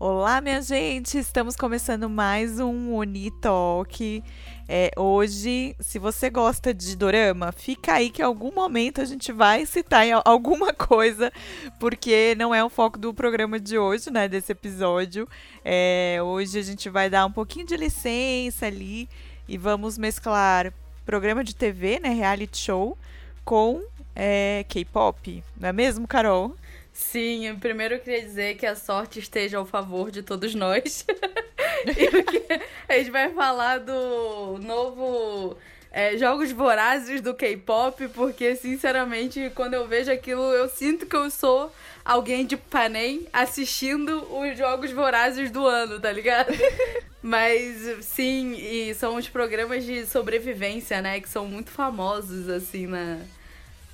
Olá, minha gente! Estamos começando mais um Uni Talk. É, hoje, se você gosta de dorama, fica aí que em algum momento a gente vai citar alguma coisa, porque não é o foco do programa de hoje, né? Desse episódio. É, hoje a gente vai dar um pouquinho de licença ali e vamos mesclar programa de TV, né? Reality show, com é, K-pop. Não é mesmo, Carol? Sim, primeiro eu queria dizer que a sorte esteja ao favor de todos nós. e a gente vai falar do novo é, Jogos Vorazes do K-pop, porque sinceramente, quando eu vejo aquilo, eu sinto que eu sou alguém de Panem assistindo os Jogos Vorazes do ano, tá ligado? Mas sim, e são os programas de sobrevivência, né, que são muito famosos assim na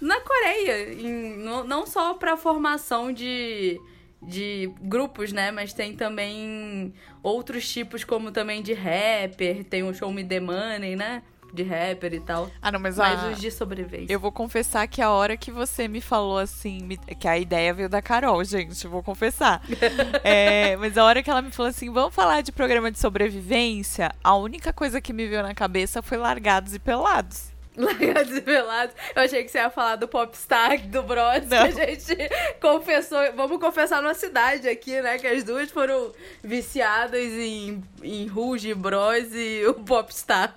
na Coreia, em, no, não só para formação de, de grupos, né? Mas tem também outros tipos, como também de rapper, tem o Show Me The Money, né? De rapper e tal. Ah, não, mas, mas a... os de sobrevivência. Eu vou confessar que a hora que você me falou assim, me... que a ideia veio da Carol, gente, vou confessar. é, mas a hora que ela me falou assim, vamos falar de programa de sobrevivência, a única coisa que me veio na cabeça foi Largados e Pelados. Largados e Pelados. Eu achei que você ia falar do Popstar, do Bros, que a gente confessou. Vamos confessar numa cidade aqui, né? Que as duas foram viciadas em, em Rouge, Bros e o Popstar.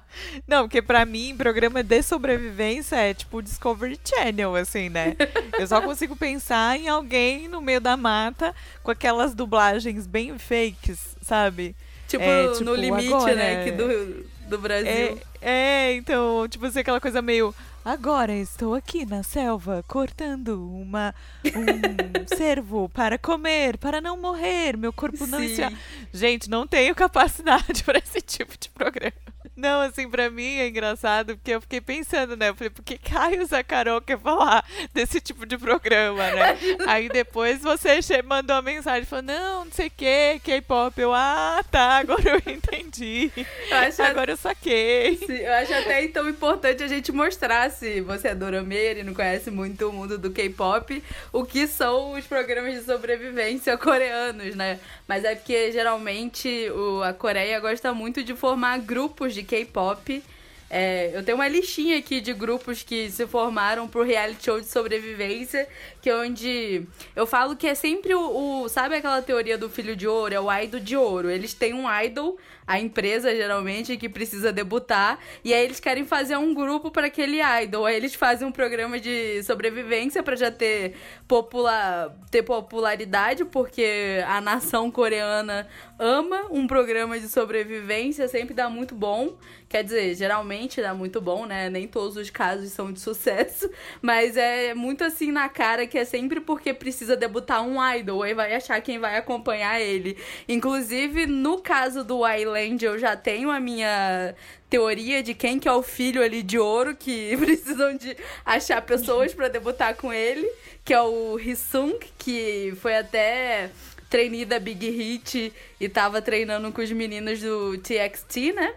Não, porque pra mim, programa de sobrevivência é tipo Discovery Channel, assim, né? Eu só consigo pensar em alguém no meio da mata com aquelas dublagens bem fakes, sabe? Tipo, é, tipo no limite, agora, né? Que do, do Brasil. É, é, então, tipo assim, aquela coisa meio. Agora estou aqui na selva cortando uma um cervo para comer, para não morrer, meu corpo não está. Gente, não tenho capacidade para esse tipo de programa. Não, assim, pra mim é engraçado, porque eu fiquei pensando, né? Eu falei, por que Caio Zacarol quer falar desse tipo de programa, né? Aí depois você mandou uma mensagem, falou, não, não sei o que, K-pop. Eu, ah, tá, agora eu entendi. Eu acho agora eu saquei. Sim, eu acho até então importante a gente mostrar, se você é dorameira e não conhece muito o mundo do K-pop, o que são os programas de sobrevivência coreanos, né? Mas é porque geralmente o, a Coreia gosta muito de formar grupos de K-pop. É, eu tenho uma listinha aqui de grupos que se formaram pro reality show de sobrevivência, que é onde eu falo que é sempre o, o, Sabe aquela teoria do filho de ouro? É o idol de ouro. Eles têm um idol, a empresa geralmente, que precisa debutar, e aí eles querem fazer um grupo para aquele idol. Aí eles fazem um programa de sobrevivência para já ter, popula ter popularidade, porque a nação coreana ama um programa de sobrevivência, sempre dá muito bom. Quer dizer, geralmente dá muito bom, né? Nem todos os casos são de sucesso, mas é muito assim na cara que é sempre porque precisa debutar um idol, aí vai achar quem vai acompanhar ele. Inclusive, no caso do Island, eu já tenho a minha teoria de quem que é o filho ali de ouro que precisam de achar pessoas para debutar com ele, que é o Hisung, que foi até trainee da Big Hit e tava treinando com os meninos do TXT, né?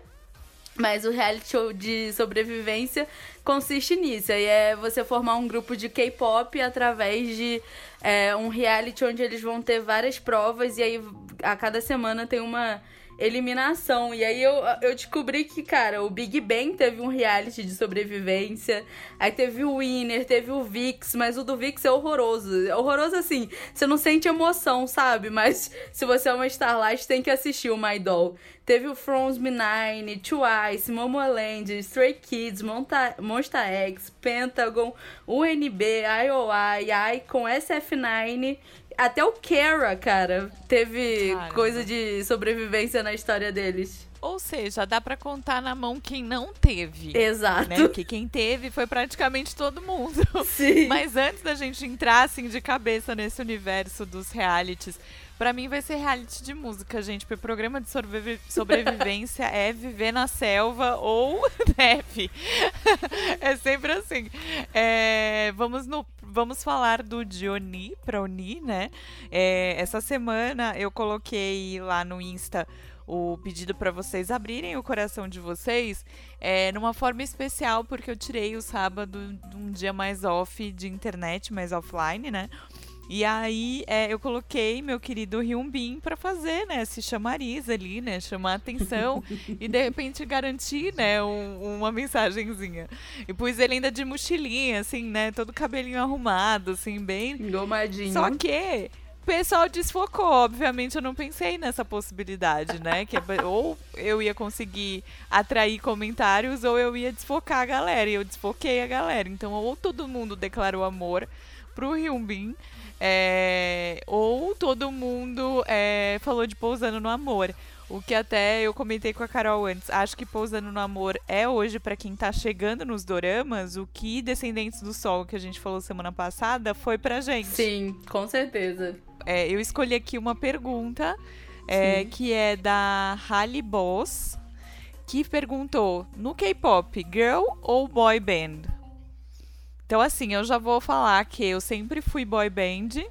Mas o reality show de sobrevivência consiste nisso. E é você formar um grupo de K-pop através de é, um reality onde eles vão ter várias provas e aí a cada semana tem uma eliminação. E aí eu, eu descobri que, cara, o Big Bang teve um reality de sobrevivência. Aí teve o Winner, teve o Vix, mas o do Vix é horroroso. É horroroso assim, você não sente emoção, sabe? Mas se você é uma Starlight, tem que assistir o My Doll. Teve o From Nine, Twice, Momoland, Stray Kids, Monta Monsta X, Pentagon, UNB, IOI, Icon, SF9 até o Kara, cara, teve Caramba. coisa de sobrevivência na história deles. Ou seja, dá para contar na mão quem não teve. Exato. Né? Porque quem teve foi praticamente todo mundo. Sim. Mas antes da gente entrar assim de cabeça nesse universo dos realities, para mim vai ser reality de música, gente. Porque programa de sobrevi sobrevivência é viver na selva ou neve. é sempre assim. É, vamos no vamos falar do Dioni para Oni, né? É, essa semana eu coloquei lá no Insta o pedido para vocês abrirem o coração de vocês é, numa forma especial, porque eu tirei o sábado de um dia mais off de internet, mais offline, né? E aí é, eu coloquei meu querido Hyunbin para fazer, né, esse chamariz ali, né, chamar atenção e de repente garantir, né, um, uma mensagenzinha. E pus ele ainda de mochilinha, assim, né, todo cabelinho arrumado, assim, bem... Engomadinho. Só que o pessoal desfocou. Obviamente, eu não pensei nessa possibilidade, né? Que é ou eu ia conseguir atrair comentários ou eu ia desfocar a galera. E eu desfoquei a galera. Então, ou todo mundo declarou amor pro Hyunbin, é, ou todo mundo é, falou de pousando no amor. O que até eu comentei com a Carol antes. Acho que Pousando no Amor é hoje para quem tá chegando nos doramas, o que Descendentes do Sol, que a gente falou semana passada, foi pra gente. Sim, com certeza. É, eu escolhi aqui uma pergunta é, que é da Halle Boss, que perguntou: no K-pop, girl ou boy band? Então, assim, eu já vou falar que eu sempre fui boy band.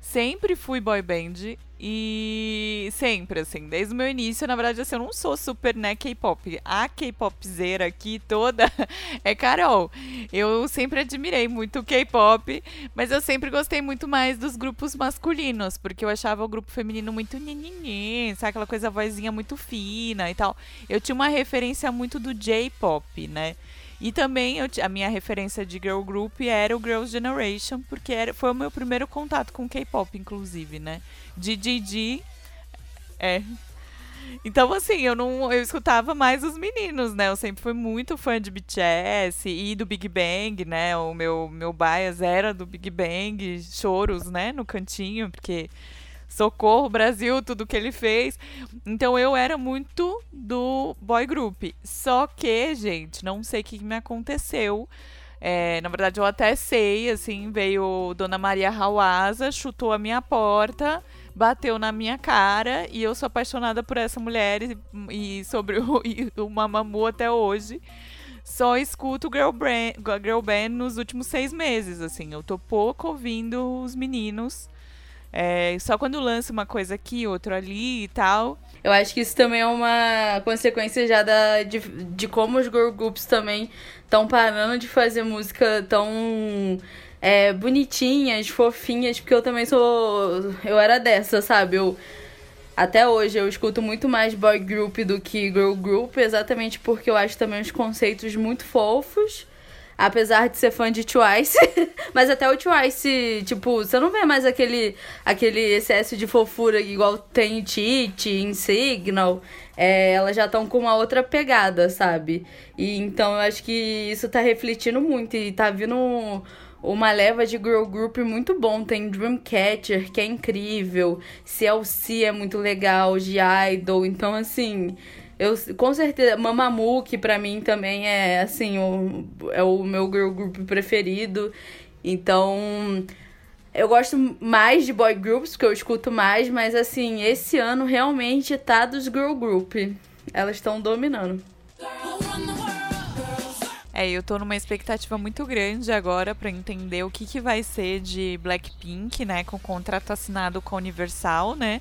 Sempre fui boy band. E sempre, assim, desde o meu início, na verdade, assim, eu não sou super, né, K-pop. A K-popzeira aqui toda é Carol. Eu sempre admirei muito o K-pop, mas eu sempre gostei muito mais dos grupos masculinos, porque eu achava o grupo feminino muito nininhê, sabe? Aquela coisa, vozinha muito fina e tal. Eu tinha uma referência muito do J-pop, né? E também eu, a minha referência de girl group era o Girls' Generation, porque era, foi o meu primeiro contato com K-pop, inclusive, né? DJG. É. Então, assim, eu não eu escutava mais os meninos, né? Eu sempre fui muito fã de BTS e do Big Bang, né? O meu, meu bias era do Big Bang, choros, né? No cantinho, porque socorro Brasil, tudo que ele fez. Então eu era muito do boy group. Só que, gente, não sei o que me aconteceu. É, na verdade, eu até sei, assim, veio Dona Maria Hawasa, chutou a minha porta, bateu na minha cara e eu sou apaixonada por essa mulher e, e sobre o, e o até hoje. Só escuto Girl Band, Girl Band nos últimos seis meses, assim. Eu tô pouco ouvindo os meninos. É, só quando lança uma coisa aqui, outra ali e tal. Eu acho que isso também é uma consequência já da, de, de como os girl groups também estão parando de fazer música tão é, bonitinhas, fofinhas, porque eu também sou. Eu era dessa, sabe? Eu. Até hoje eu escuto muito mais boy group do que girl group, exatamente porque eu acho também os conceitos muito fofos apesar de ser fã de Twice. mas até o Twice, tipo, você não vê mais aquele, aquele excesso de fofura igual tem Tite, em Signal. É, elas já estão com uma outra pegada, sabe? E então eu acho que isso tá refletindo muito e tá vindo uma leva de girl group muito bom. Tem Dreamcatcher, que é incrível. CLC é muito legal, de Idol. Então, assim, eu, com certeza, Mamamoo, que pra mim também é, assim, o, é o meu girl group preferido. Então, eu gosto mais de boy groups, que eu escuto mais, mas, assim, esse ano realmente tá dos girl group. Elas estão dominando. É, eu tô numa expectativa muito grande agora para entender o que, que vai ser de Blackpink, né, com o contrato assinado com a Universal, né?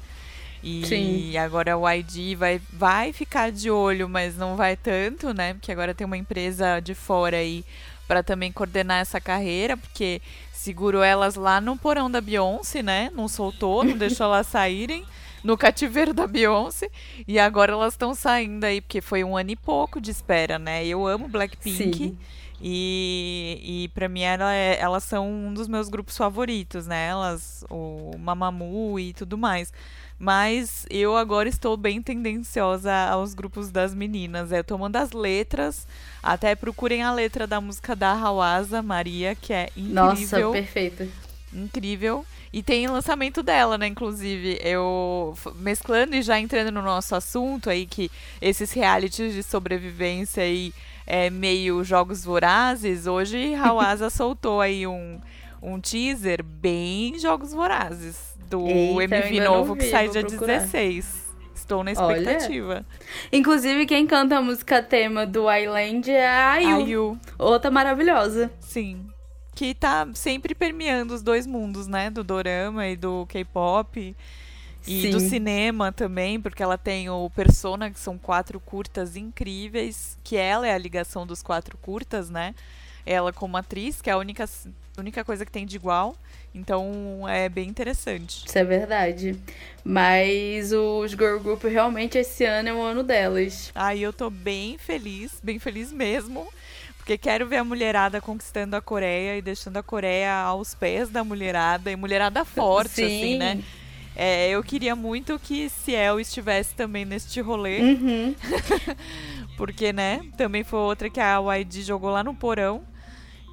E Sim. agora o ID vai, vai ficar de olho, mas não vai tanto, né? Porque agora tem uma empresa de fora aí para também coordenar essa carreira, porque segurou elas lá no porão da Beyoncé, né? Não soltou, não deixou elas saírem no cativeiro da Beyoncé. E agora elas estão saindo aí, porque foi um ano e pouco de espera, né? Eu amo Blackpink. Sim. E, e pra mim ela é, elas são um dos meus grupos favoritos, né? Elas, o Mamamoo e tudo mais. Mas eu agora estou bem tendenciosa aos grupos das meninas. É, mandando as letras. Até procurem a letra da música da Hawasa Maria, que é incrível. Nossa, perfeita. Incrível. E tem lançamento dela, né? Inclusive, eu mesclando e já entrando no nosso assunto aí, que esses realities de sobrevivência aí é, meio jogos vorazes, hoje Hawasa soltou aí um, um teaser bem jogos vorazes do Eita, MV novo que sai dia procurar. 16. Estou na expectativa. Olha. Inclusive, quem canta a música tema do Island é a Ayu. Ayu. Outra maravilhosa. Sim. Que tá sempre permeando os dois mundos, né? Do dorama e do K-pop. E Sim. do cinema também, porque ela tem o Persona, que são quatro curtas incríveis, que ela é a ligação dos quatro curtas, né? ela como atriz, que é a única, única coisa que tem de igual. Então é bem interessante. Isso é verdade. Mas os girl group realmente esse ano é o ano delas. Aí eu tô bem feliz, bem feliz mesmo. Porque quero ver a mulherada conquistando a Coreia e deixando a Coreia aos pés da mulherada. E mulherada forte, Sim. assim, né? É, eu queria muito que Ciel estivesse também neste rolê. Uhum. porque, né? Também foi outra que a YG jogou lá no porão.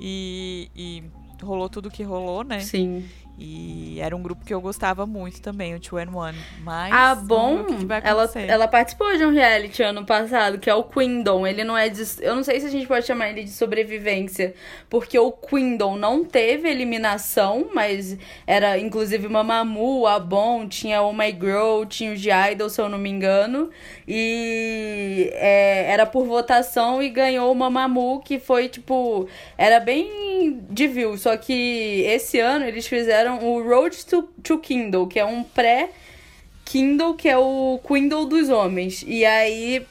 E, e rolou tudo que rolou, né? Sim. E era um grupo que eu gostava muito também, o 2 and One. Mas. Ah, bom. o que ela, ela participou de um reality ano passado, que é o Queendom. Ele não é de. Eu não sei se a gente pode chamar ele de sobrevivência, porque o Queendom não teve eliminação, mas era inclusive Mamamoo, a Bom, tinha Oh My Girl, tinha o de Idol, se eu não me engano. E é, era por votação e ganhou o Mamamoo, que foi tipo. Era bem de view. Só que esse ano eles fizeram o Road to, to Kindle, que é um pré. Kindle, que é o Kindle dos homens. E aí,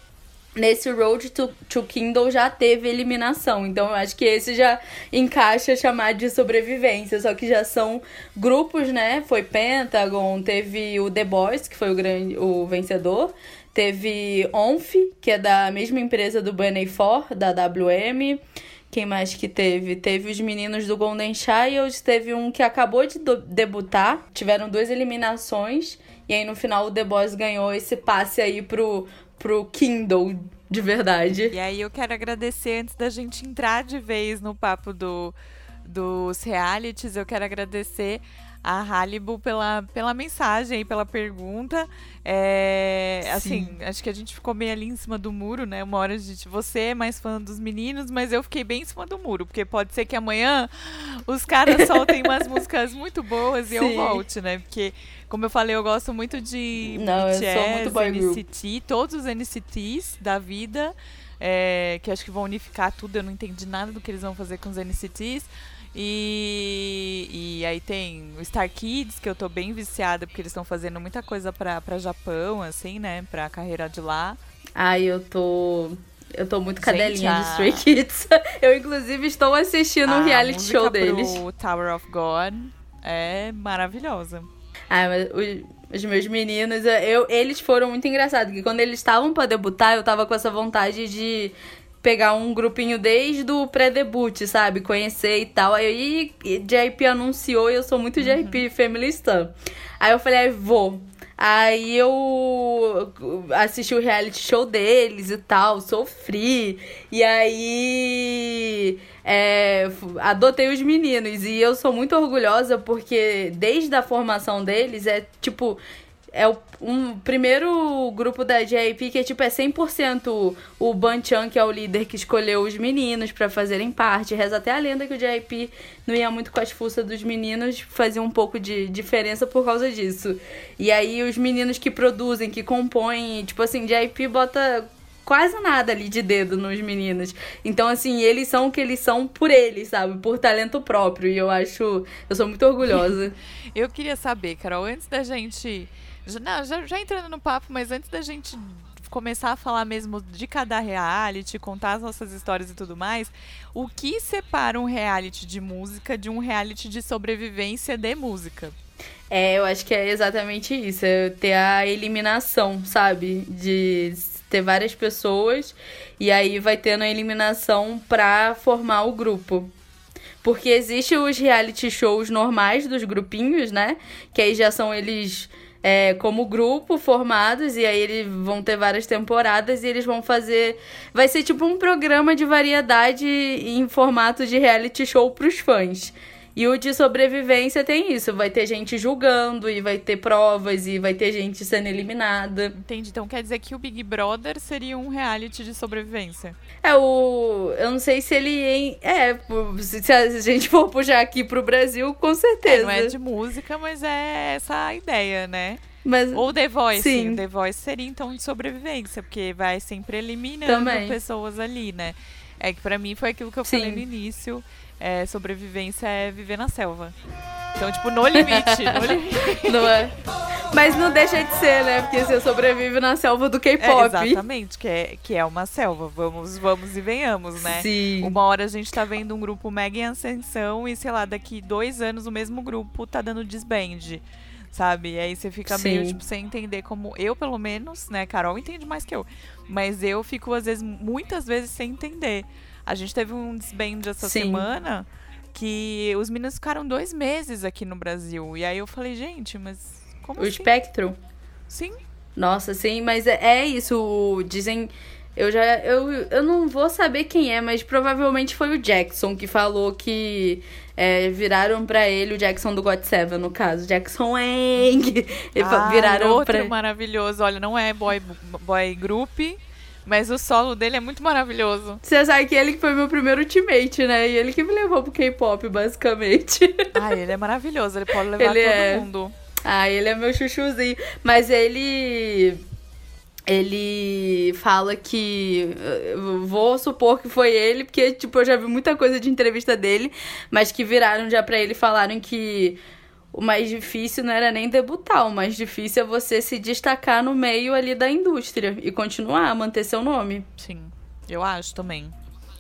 nesse Road to, to Kindle já teve eliminação. Então, eu acho que esse já encaixa chamar de sobrevivência. Só que já são grupos, né? Foi Pentagon, teve o The Boys, que foi o, grande, o vencedor. Teve Onf, que é da mesma empresa do Bunny 4, da WM. Quem mais que teve? Teve os meninos do Golden Child, teve um que acabou de debutar. Tiveram duas eliminações. E aí no final o The Boys ganhou esse passe aí pro, pro Kindle de verdade. E aí eu quero agradecer, antes da gente entrar de vez no papo do, dos realities, eu quero agradecer a Halibu pela, pela mensagem e pela pergunta. É, assim, acho que a gente ficou meio ali em cima do muro, né? Uma hora a gente, você é mais fã dos meninos, mas eu fiquei bem em cima do muro, porque pode ser que amanhã os caras soltem umas músicas muito boas e eu Sim. volte, né? Porque, como eu falei, eu gosto muito de Não, eu BTS, muito. NCT, todos os NCTs da vida, é, que acho que vão unificar tudo. Eu não entendi nada do que eles vão fazer com os NCTs. E, e aí tem o Star Kids, que eu tô bem viciada, porque eles estão fazendo muita coisa pra, pra Japão, assim, né? Pra carreira de lá. Ai, eu tô. Eu tô muito Gente, cadelinha de a- Stray Kids. Eu, inclusive, estou assistindo o A reality show deles. pro Tower of God é maravilhosa. Ah, mas os, os meus meninos, eu, eles foram muito engraçados. Porque quando eles estavam pra debutar, eu tava com essa vontade de pegar um grupinho desde o pré-debut, sabe? Conhecer e tal. Aí JYP anunciou e eu sou muito JYP Family Stan. Aí eu falei, "Ai, vou. Aí eu assisti o reality show deles e tal, sofri. E aí é, adotei os meninos. E eu sou muito orgulhosa porque desde a formação deles é tipo. É o um primeiro grupo da JYP que é tipo é 100% o Ban-chan, que é o líder que escolheu os meninos pra fazerem parte. Reza até a lenda que o JYP não ia muito com as fuças dos meninos, fazia um pouco de diferença por causa disso. E aí os meninos que produzem, que compõem, tipo assim, JYP bota quase nada ali de dedo nos meninos. Então, assim, eles são o que eles são por eles, sabe? Por talento próprio. E eu acho. Eu sou muito orgulhosa. Eu queria saber, Carol, antes da gente. Já, não, já, já entrando no papo, mas antes da gente começar a falar mesmo de cada reality, contar as nossas histórias e tudo mais, o que separa um reality de música de um reality de sobrevivência de música? É, eu acho que é exatamente isso. É ter a eliminação, sabe? De ter várias pessoas e aí vai tendo a eliminação pra formar o grupo. Porque existe os reality shows normais dos grupinhos, né? Que aí já são eles é, como grupo formados e aí eles vão ter várias temporadas e eles vão fazer. Vai ser tipo um programa de variedade em formato de reality show pros fãs. E o de sobrevivência tem isso, vai ter gente julgando e vai ter provas e vai ter gente sendo eliminada. Entendi. Então quer dizer que o Big Brother seria um reality de sobrevivência. É o, eu não sei se ele é, se a gente for puxar aqui pro Brasil, com É, certeza. não é de música, mas é essa a ideia, né? Mas Ou The Voice. Sim. The Voice seria então de sobrevivência, porque vai sempre eliminando Também. pessoas ali, né? É que pra mim foi aquilo que eu Sim. falei no início. É, sobrevivência é viver na selva. Então, tipo, no limite. no limite. não é. Mas não deixa de ser, né? Porque você sobrevive na selva do K-pop. É, exatamente, que é, que é uma selva. Vamos, vamos e venhamos, né? Sim. Uma hora a gente tá vendo um grupo mega em ascensão e, sei lá, daqui dois anos o mesmo grupo tá dando desband. Sabe? E aí você fica Sim. meio, tipo, sem entender como. Eu, pelo menos, né? Carol entende mais que eu. Mas eu fico, às vezes, muitas vezes sem entender. A gente teve um desband essa Sim. semana que os meninos ficaram dois meses aqui no Brasil. E aí eu falei, gente, mas como O assim? Spectrum. Sim, Nossa, sim, mas é, é isso. Dizem. Eu já. Eu, eu não vou saber quem é, mas provavelmente foi o Jackson que falou que é, viraram pra ele, o Jackson do God Seven, no caso. Jackson Wang. Ai, viraram outro pra. maravilhoso. Olha, não é boy, boy group, mas o solo dele é muito maravilhoso. Você sabe que ele que foi meu primeiro teammate, né? E ele que me levou pro K-pop, basicamente. Ai, ele é maravilhoso. Ele pode levar Ele todo é. mundo. Ah, ele é meu chuchuzinho. Mas ele. Ele fala que. Vou supor que foi ele, porque, tipo, eu já vi muita coisa de entrevista dele, mas que viraram já pra ele e falaram que o mais difícil não era nem debutar, o mais difícil é você se destacar no meio ali da indústria e continuar a manter seu nome. Sim, eu acho também.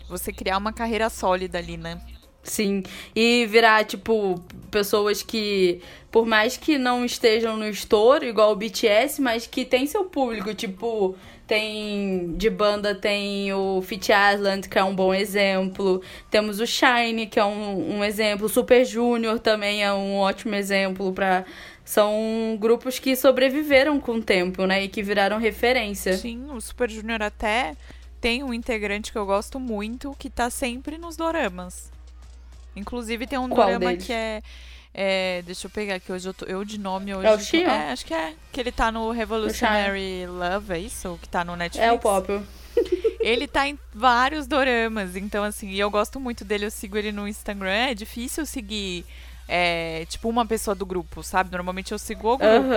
Você criar uma carreira sólida ali, né? Sim, e virar, tipo, pessoas que, por mais que não estejam no estouro, igual o BTS, mas que tem seu público, tipo, tem de banda tem o Fit Island, que é um bom exemplo, temos o Shine, que é um, um exemplo, o Super Junior também é um ótimo exemplo para são grupos que sobreviveram com o tempo, né, e que viraram referência. Sim, o Super Junior até tem um integrante que eu gosto muito, que tá sempre nos doramas. Inclusive tem um Qual dorama deles? que é, é, Deixa eu pegar aqui, hoje eu, tô, eu de nome hoje. É o tô- Xion? É, acho que é. Que ele tá no Revolutionary Love, é isso? Que tá no Netflix. É o pop. Ele tá em vários doramas, então assim, e eu gosto muito dele, eu sigo ele no Instagram. É difícil seguir, é, tipo, uma pessoa do grupo, sabe? Normalmente eu sigo o grupo.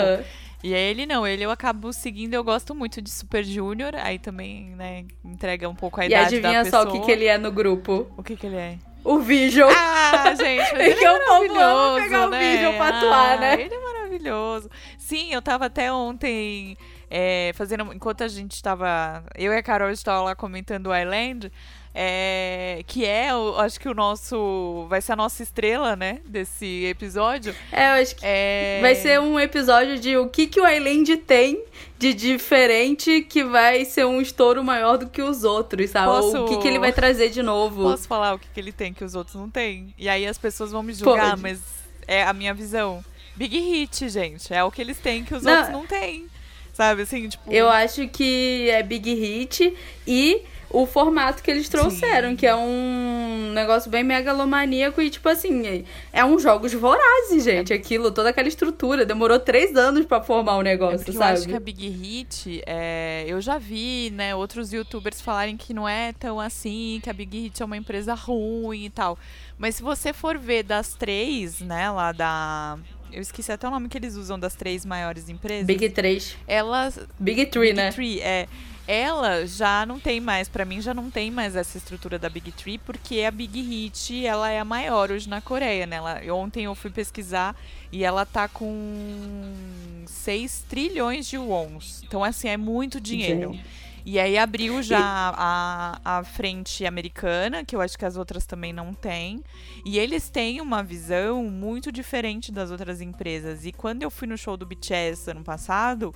E aí ele não, ele eu acabo seguindo, eu gosto muito de Super Junior, aí também, né, entrega um pouco a E idade da adivinha pessoa. só o que, que ele é no grupo? O que que ele é? O Vision. Ah, gente, mas É ele que é o povo ama maravilhoso, pegar o né? Vision pra atuar, Ah, né? Ele é maravilhoso. Sim, eu tava até ontem é, fazendo, enquanto a gente tava, eu e a Carol estava lá comentando o Island, é, que é, o- acho que o nosso, vai ser a nossa estrela, né, desse episódio. É, eu acho que É, vai ser um episódio de o que, que o Island tem de diferente que vai ser um estouro maior do que os outros, sabe? Ou Posso- o que, que ele vai trazer de novo. Posso falar o que, que ele tem que os outros não têm? E aí as pessoas vão me julgar, Pode. mas é a minha visão. Big Hit, gente. É o que eles têm que os Não. outros não têm. Sabe, assim, tipo... Eu acho que é Big Hit e o formato que eles trouxeram, Sim. que é um negócio bem megalomaníaco e, tipo assim, é uns jogos vorazes, gente. Aquilo, toda aquela estrutura. Demorou três anos pra formar o É negócio, eu sabe? acho que a Big Hit, é, eu já vi, né, outros youtubers falarem que não é tão assim, que a Big Hit é uma empresa ruim e tal. Mas se você for ver das três, né, lá da... Eu esqueci até o nome que eles usam das três maiores empresas. Big 3. Elas Big 3, Big né? Tree, é. Ela já não tem mais, pra mim já não tem mais essa estrutura da Big Tree, porque a Big Hit, ela é a maior hoje na Coreia, né? Ela, ontem eu fui pesquisar e ela tá com 6 trilhões de wons. Então, assim, é muito dinheiro. E aí abriu já a, a frente americana, que eu acho que as outras também não têm. E eles têm uma visão muito diferente das outras empresas. E quando eu fui no show do BTS ano passado,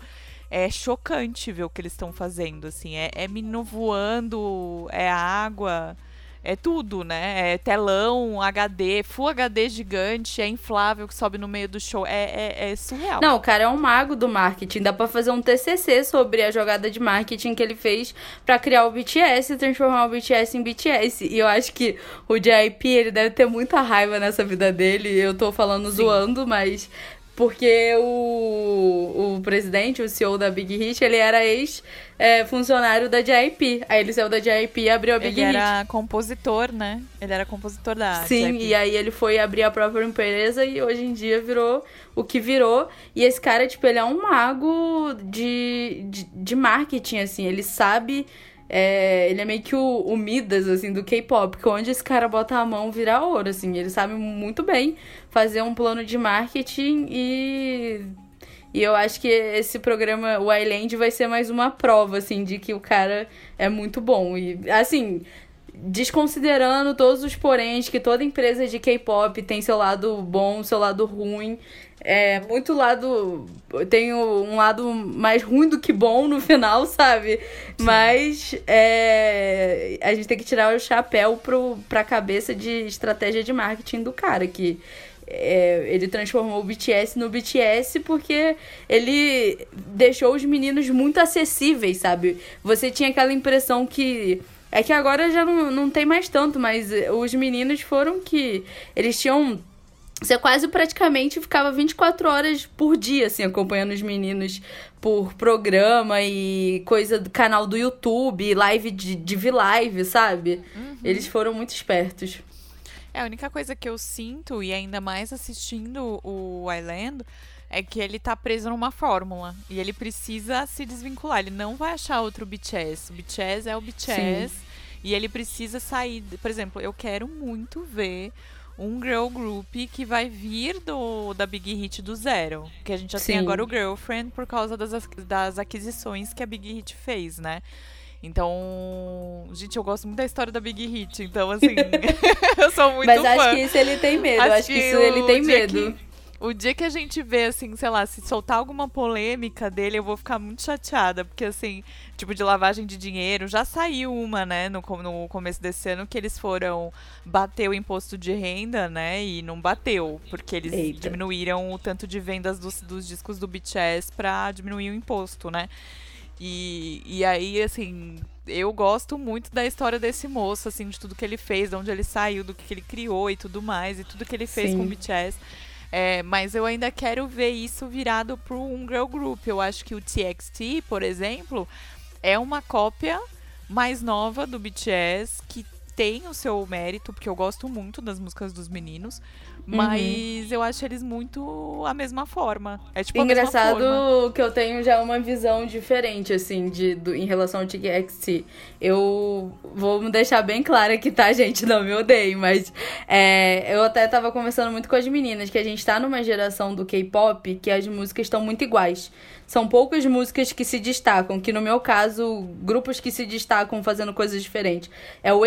é chocante ver o que eles estão fazendo. Assim, é, é menino voando, é água. É tudo, né? É telão, HD, Full HD gigante, é inflável que sobe no meio do show. É, é, é surreal. Não, o cara é um mago do marketing. Dá pra fazer um TCC sobre a jogada de marketing que ele fez pra criar o BTS e transformar o BTS em BTS. E eu acho que o JIP, ele deve ter muita raiva nessa vida dele. Eu tô falando Sim. zoando, mas... Porque o, o presidente, o CEO da Big Hit, ele era ex-funcionário da JIP. Aí ele saiu da JIP e abriu a Big Ele Hit. era compositor, né? Ele era compositor da Sim, JYP. e aí ele foi abrir a própria empresa e hoje em dia virou o que virou. E esse cara, tipo, ele é um mago de, de, de marketing, assim. Ele sabe. É, ele é meio que o, o Midas, assim, do K-pop. Que onde esse cara bota a mão vira ouro, assim. Ele sabe muito bem fazer um plano de marketing e. E eu acho que esse programa, o Island, vai ser mais uma prova, assim, de que o cara é muito bom. E, assim, desconsiderando todos os poréns, que toda empresa de K-pop tem seu lado bom, seu lado ruim. É muito lado. Tem um lado mais ruim do que bom no final, sabe? Sim. Mas é, a gente tem que tirar o chapéu pro, pra cabeça de estratégia de marketing do cara, que é, ele transformou o BTS no BTS porque ele deixou os meninos muito acessíveis, sabe? Você tinha aquela impressão que. É que agora já não, não tem mais tanto, mas os meninos foram que. Eles tinham você quase praticamente ficava 24 horas por dia, assim, acompanhando os meninos por programa e coisa do canal do YouTube, live de, de V-Live, sabe? Uhum. Eles foram muito espertos. É, a única coisa que eu sinto, e ainda mais assistindo o Island, é que ele tá preso numa fórmula. E ele precisa se desvincular. Ele não vai achar outro BTS. O BTS é o BTS. Sim. E ele precisa sair. Por exemplo, eu quero muito ver um girl group que vai vir do da Big Hit do zero. Que a gente já Sim. tem agora o Girlfriend por causa das, das aquisições que a Big Hit fez, né? Então, gente, eu gosto muito da história da Big Hit. Então, assim, eu sou muito Mas fã. acho que isso ele tem medo. Acho, acho que, que isso ele tem medo. Que o dia que a gente vê, assim, sei lá, se soltar alguma polêmica dele, eu vou ficar muito chateada. Porque, assim, tipo, de lavagem de dinheiro, já saiu uma, né, no, no começo desse ano, que eles foram bater o imposto de renda, né, e não bateu. Porque eles Eita. diminuíram o tanto de vendas dos, dos discos do BTS pra diminuir o imposto, né. E, e aí, assim, eu gosto muito da história desse moço, assim, de tudo que ele fez, de onde ele saiu, do que ele criou e tudo mais, e tudo que ele fez Sim. com o BTS. É, mas eu ainda quero ver isso virado para um girl group. Eu acho que o TXT, por exemplo, é uma cópia mais nova do BTS que tem o seu mérito, porque eu gosto muito das músicas dos meninos, mas uhum. eu acho eles muito a mesma forma. É tipo Engraçado que eu tenho já uma visão diferente, assim, de, do, em relação ao TXT. Eu vou me deixar bem claro aqui, tá, gente? Não me odeiem, mas é, eu até tava conversando muito com as meninas que a gente tá numa geração do K-pop que as músicas estão muito iguais. São poucas músicas que se destacam, que no meu caso, grupos que se destacam fazendo coisas diferentes. É o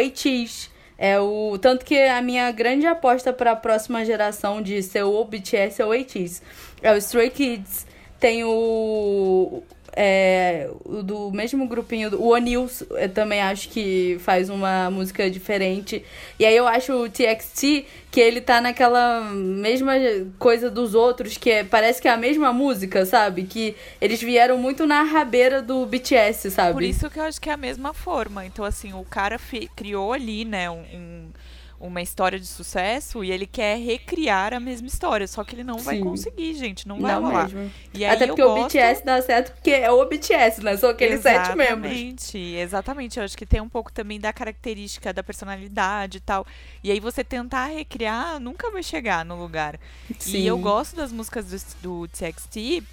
É o tanto que a minha grande aposta para a próxima geração de ser o BTS é o ATEEZ. É o Stray Kids, tem o é, do mesmo grupinho, o O'Neill também acho que faz uma música diferente. E aí eu acho o TXT que ele tá naquela mesma coisa dos outros, que é, parece que é a mesma música, sabe? Que eles vieram muito na rabeira do BTS, sabe? Por isso que eu acho que é a mesma forma. Então, assim, o cara criou ali, né, um, um uma história de sucesso e ele quer recriar a mesma história, só que ele não Sim. vai conseguir, gente, não vai não rolar. Mesmo. E Até porque gosto... o BTS dá certo porque é o BTS, né? São aqueles exatamente, sete membros. Exatamente, exatamente. Eu acho que tem um pouco também da característica da personalidade e tal. E aí você tentar recriar nunca vai chegar no lugar. Sim. E eu gosto das músicas do, do TXT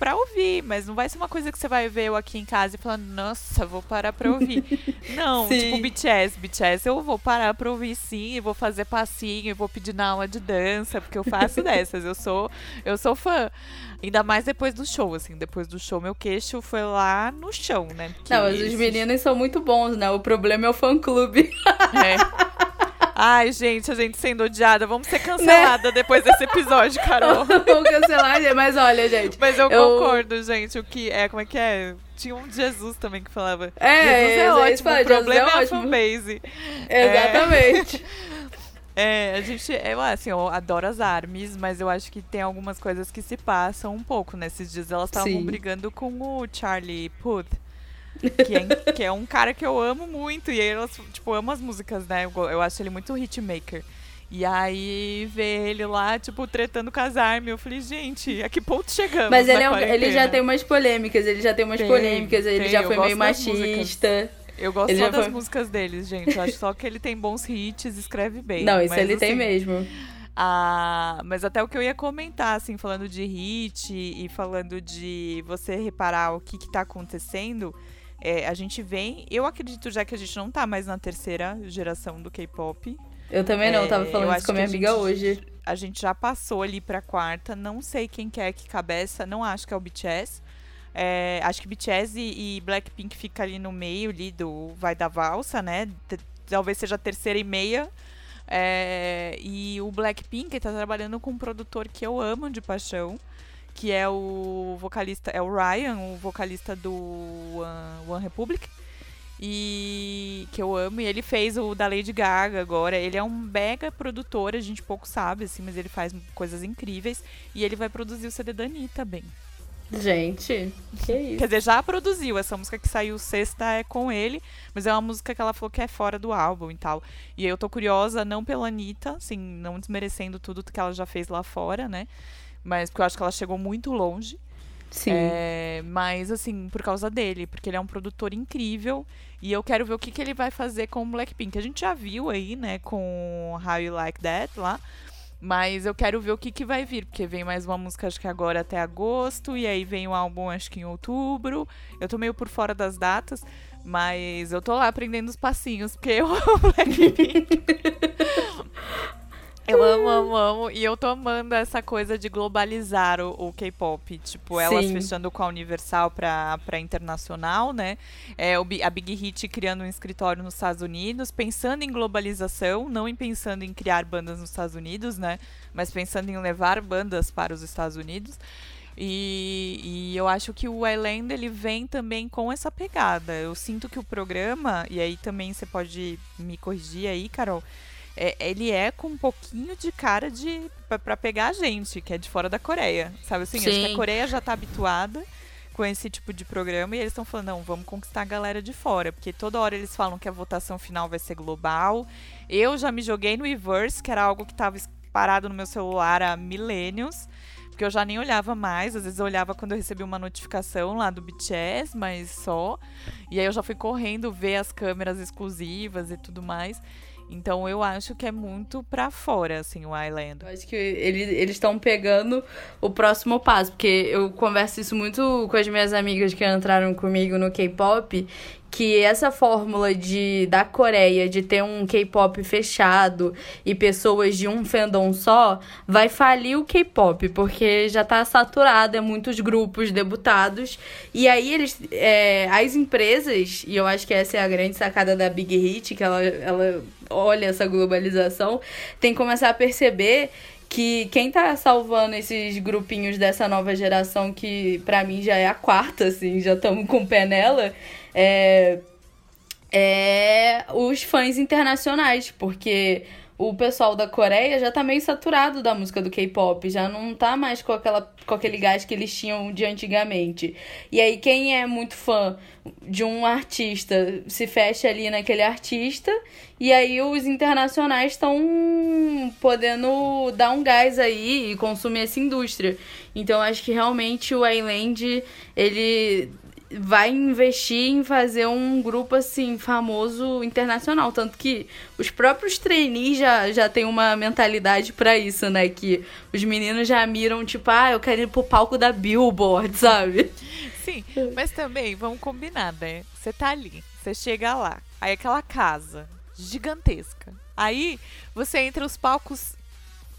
pra ouvir, mas não vai ser uma coisa que você vai ver eu aqui em casa e falando, nossa, vou parar pra ouvir. não, sim. tipo BTS, BTS eu vou parar pra ouvir sim, e vou fazer passinho, e vou pedir na aula de dança, porque eu faço dessas, eu sou, eu sou fã. Ainda mais depois do show, assim, depois do show meu queixo foi lá no chão, né? Porque não, mas os meninos são muito bons, né? O problema é o fã clube. É. Ai, gente, a gente sendo odiada. Vamos ser cancelada né? depois desse episódio, Carol. Vamos cancelar, mas olha, gente. Mas eu, eu, concordo, gente. O que é, como é que é? Tinha um Jesus também que falava. É, Jesus é ótimo, o problema é, é a fanbase. Exatamente. É... É, a gente, eu assim, eu adoro as armes, mas eu acho que tem algumas coisas que se passam um pouco nesses dias. Elas estavam brigando com o Charlie Puth. Que é, que é um cara que eu amo muito. E aí, tipo, amo as músicas, né? Eu, eu acho ele muito hitmaker. E aí ver ele lá, tipo, tretando com as armas. Eu falei, gente, a que ponto chegamos? Mas ele, é um, ele já tem umas polêmicas, ele já tem umas tem, polêmicas, ele tem, já foi meio machista. Eu gosto ele só das foi... músicas deles, gente. Eu acho só que ele tem bons hits, escreve bem. Não, isso mas, ele assim, tem mesmo. Ah, mas até o que eu ia comentar, assim, falando de hit e falando de você reparar o que, que tá acontecendo. É, a gente vem, eu acredito já que a gente não tá mais na terceira geração do K-pop. Eu também não, é, tava falando isso com a minha amiga gente, hoje. a gente já passou ali pra quarta. Não sei quem quer que cabeça. Não acho que é o BTS. É, acho que BTS e, e, Blackpink fica ali no meio ali do vai da valsa, né? T talvez seja a terceira e meia. É, e o Blackpink está trabalhando com um produtor que eu amo de paixão, que é o vocalista, é o Ryan, o vocalista do One, One Republic. E que eu amo, e ele fez o da Lady Gaga agora. Ele é um mega produtor, a gente pouco sabe, assim, mas ele faz coisas incríveis. E ele vai produzir o CD da Anitta bem. Gente, que isso. Quer dizer, já produziu. Essa música que saiu sexta é com ele, mas é uma música que ela falou que é fora do álbum e tal. E eu tô curiosa, não pela Anitta, assim, não desmerecendo tudo que ela já fez lá fora, né? Mas porque eu acho que ela chegou muito longe. Sim. É, mas, assim, por causa dele, porque ele é um produtor incrível. E eu quero ver o que, que ele vai fazer com o Blackpink. A gente já viu aí, né, com How You Like That lá. Mas eu quero ver o que, que vai vir, porque vem mais uma música, acho que agora até agosto, e aí vem o álbum, acho que em outubro. Eu tô meio por fora das datas, mas eu tô lá aprendendo os passinhos, porque eu amo Blackpink. Eu amo, amo, amo. E eu tô amando essa coisa de globalizar o, o K-pop. Tipo, elas Sim. fechando com a Universal pra, pra internacional, né? É, o, a Big Hit criando um escritório nos Estados Unidos, pensando em globalização, não em pensando em criar bandas nos Estados Unidos, né? Mas pensando em levar bandas para os Estados Unidos. E, e, eu acho que o Island ele vem também com essa pegada. Eu sinto que o programa, e aí também você pode me corrigir aí, Carol, é, ele é com um pouquinho de cara de para pegar a gente, que é de fora da Coreia. Sabe assim? Sim. Acho que a Coreia já tá habituada com esse tipo de programa e eles estão falando, não, vamos conquistar a galera de fora, porque toda hora eles falam que a votação final vai ser global. Eu já me joguei no Reverse, que era algo que estava parado no meu celular há milênios, porque eu já nem olhava mais, às vezes eu olhava quando eu recebi uma notificação lá do BTS, mas só. E aí eu já fui correndo ver as câmeras exclusivas e tudo mais. Então eu acho que é muito pra fora, assim, o Island. Eu acho que ele, eles estão pegando o próximo passo, porque eu converso isso muito com as minhas amigas que entraram comigo no K-pop que essa fórmula de da Coreia de ter um K-pop fechado e pessoas de um fandom só vai falir o K-pop, porque já tá saturado, é muitos grupos debutados. E aí eles. É, as empresas, e eu acho que essa é a grande sacada da Big Hit, que ela, ela olha essa globalização, tem que começar a perceber que quem tá salvando esses grupinhos dessa nova geração, que para mim já é a quarta, assim, já estamos com o pé nela, é, é os fãs internacionais, porque o pessoal da Coreia já tá meio saturado da música do K-pop, já não tá mais com, aquela, com aquele gás que eles tinham de antigamente. E aí, quem é muito fã de um artista se fecha ali naquele artista, e aí os internacionais estão podendo dar um gás aí e consumir essa indústria. Então, acho que realmente o Island, ele vai investir em fazer um grupo assim famoso internacional, tanto que os próprios trainees já, já têm uma mentalidade para isso, né, que os meninos já miram tipo, ah, eu quero ir pro palco da Billboard, sabe? Sim, mas também vamos combinar, né? Você tá ali, você chega lá, aí aquela casa gigantesca. Aí você entra os palcos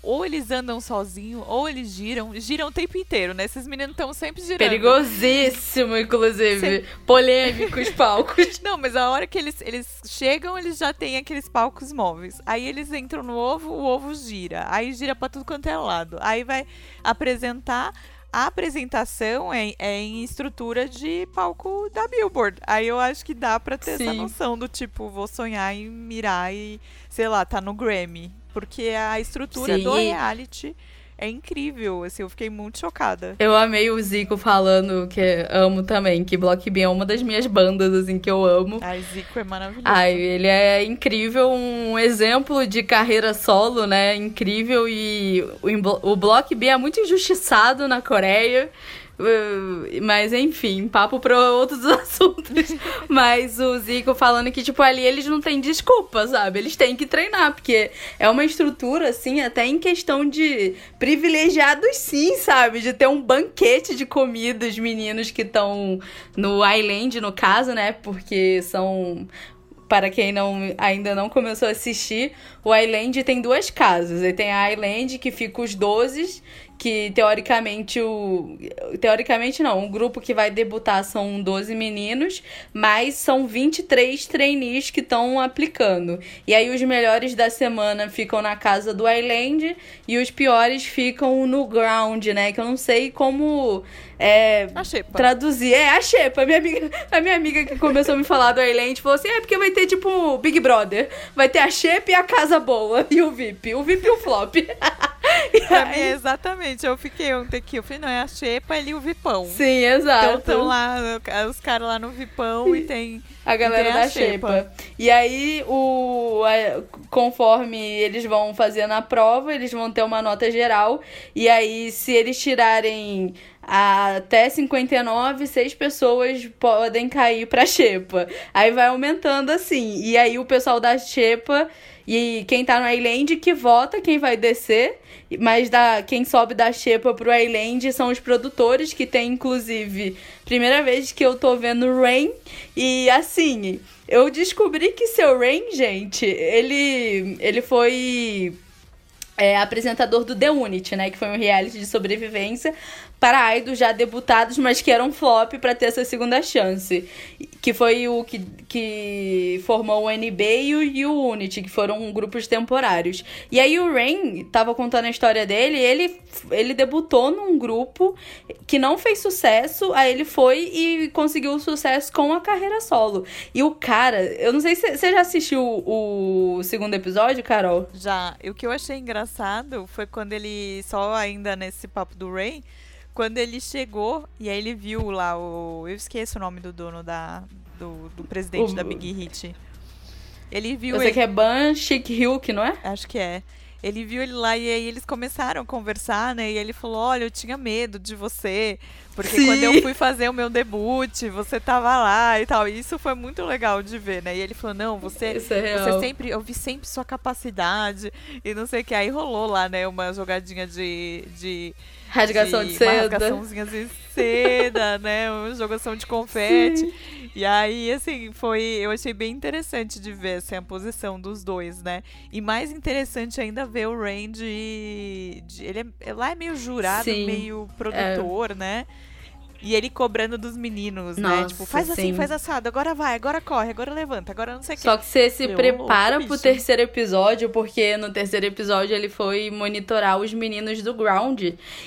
ou eles andam sozinhos, ou eles giram. Giram o tempo inteiro, né? Esses meninos estão sempre girando. Perigosíssimo, inclusive. Polêmicos palcos. Não, mas a hora que eles, eles chegam, eles já têm aqueles palcos móveis. Aí eles entram no ovo, o ovo gira. Aí gira pra tudo quanto é lado. Aí vai apresentar. A apresentação é, é em estrutura de palco da Billboard. Aí eu acho que dá pra ter Sim. essa noção do tipo, vou sonhar em mirar e, sei lá, tá no Grammy. Porque a estrutura Sim. do reality é incrível, assim, eu fiquei muito chocada. Eu amei o Zico falando que amo também, que Block B é uma das minhas bandas, assim, que eu amo. Ai, Zico é maravilhoso. Ai, ele é incrível, um exemplo de carreira solo, né, incrível, e o, o Block B é muito injustiçado na Coreia, mas enfim, papo para outros assuntos. mas o Zico falando que, tipo, ali eles não têm desculpa, sabe? Eles têm que treinar, porque é uma estrutura, assim, até em questão de privilegiados, sim, sabe? De ter um banquete de comida, os meninos que estão no Island, no caso, né? Porque são para quem não, ainda não começou a assistir, o Island tem duas casas. Ele tem a Island, que fica os 12, que teoricamente o. Teoricamente não, o grupo que vai debutar são 12 meninos, mas são 23 trainees que estão aplicando. E aí os melhores da semana ficam na casa do Island e os piores ficam no ground, né? Que eu não sei como é, traduzir. É, a Xepa. A minha, amiga, a minha amiga que começou a me falar do Island falou assim: é porque vai ter tipo Big Brother. Vai ter a Xepa e a Casa Boa. E o VIP. O VIP e o Flop. mim, exatamente. Eu fiquei ontem aqui. Eu falei, não, é a Xepa e o Vipão. Sim, exato. Então estão lá, os caras lá no Vipão e tem. A galera da Xepa. E aí, o, a, conforme eles vão fazendo a prova, eles vão ter uma nota geral. E aí, se eles tirarem até 59, seis pessoas podem cair pra Xepa. Aí vai aumentando assim. E aí o pessoal da Xepa e quem tá no Island que vota quem vai descer. Mas da, quem sobe da Xepa pro Island são os produtores, que tem inclusive. Primeira vez que eu tô vendo Rain. E assim, eu descobri que seu Rain, gente, ele, ele foi. É, apresentador do The Unity, né? Que foi um reality de sobrevivência para idols já debutados, mas que eram flop para ter essa segunda chance. Que foi o que, que formou o NB e o, e o Unity, que foram grupos temporários. E aí o Rain tava contando a história dele, ele, ele debutou num grupo que não fez sucesso, aí ele foi e conseguiu sucesso com a carreira solo. E o cara, eu não sei se você já assistiu o segundo episódio, Carol? Já. E o que eu achei engraçado foi quando ele, só ainda nesse papo do Rain, quando ele chegou e aí ele viu lá o. Eu esqueço o nome do dono da. do, do presidente o... da Big Hit. Ele viu. Você ele... que é Ban Chic Hulk, não é? Acho que é. Ele viu ele lá e aí eles começaram a conversar, né? E ele falou: Olha, eu tinha medo de você, porque Sim. quando eu fui fazer o meu debut, você tava lá e tal. E isso foi muito legal de ver, né? E ele falou: Não, você, é você sempre, eu vi sempre sua capacidade e não sei o que. Aí rolou lá, né? Uma jogadinha de, de Rasgação de, de seda. Uma rasgaçãozinha de seda, né? Uma jogação de confete. Sim. E aí, assim, foi. Eu achei bem interessante de ver assim, a posição dos dois, né? E mais interessante ainda ver o Rain de. de ele é, lá é meio jurado, Sim. meio produtor, é. né? E ele cobrando dos meninos, né? Nossa, né? Tipo, faz assim, sim. faz assado, agora vai, agora corre, agora levanta, agora não sei o que. Só que você se prepara pro terceiro episódio, porque no terceiro episódio ele foi monitorar os meninos do ground.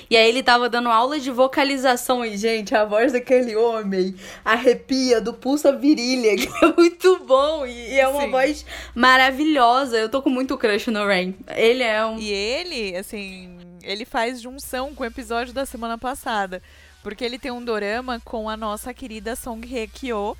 E aí ele tava dando aula de vocalização. E, gente, a voz daquele homem arrepia do pulso a virilha, que é muito bom. E, e é uma sim. voz maravilhosa. Eu tô com muito crush no Rain. Ele é um. E ele, assim, ele faz junção com o episódio da semana passada. Porque ele tem um dorama com a nossa querida Song Hye Kyo,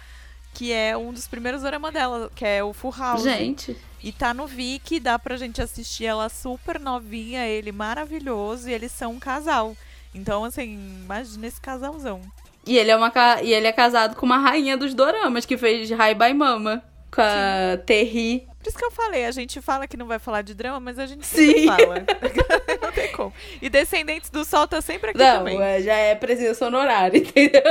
que é um dos primeiros dorama dela, que é o Full House. Gente. E tá no Viki, dá pra gente assistir ela super novinha, ele maravilhoso, e eles são um casal. Então, assim, imagina esse casalzão. E ele é, uma, e ele é casado com uma rainha dos doramas, que fez Hai Bai Mama, com a Terry. Por isso que eu falei, a gente fala que não vai falar de drama, mas a gente Sim. fala. E Descendentes do Sol tá sempre aqui não, também. Não, já é presença honorária, entendeu?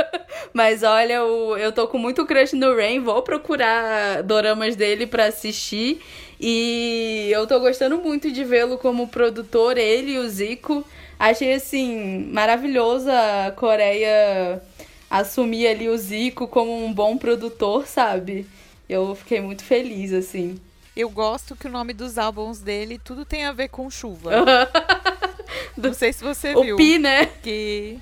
Mas olha, eu, eu tô com muito crush no Rain, vou procurar doramas dele pra assistir. E eu tô gostando muito de vê-lo como produtor, ele e o Zico. Achei, assim, maravilhoso a Coreia assumir ali o Zico como um bom produtor, sabe? Eu fiquei muito feliz, assim. Eu gosto que o nome dos álbuns dele tudo tem a ver com chuva. Não sei se você viu. O Pi, né? Que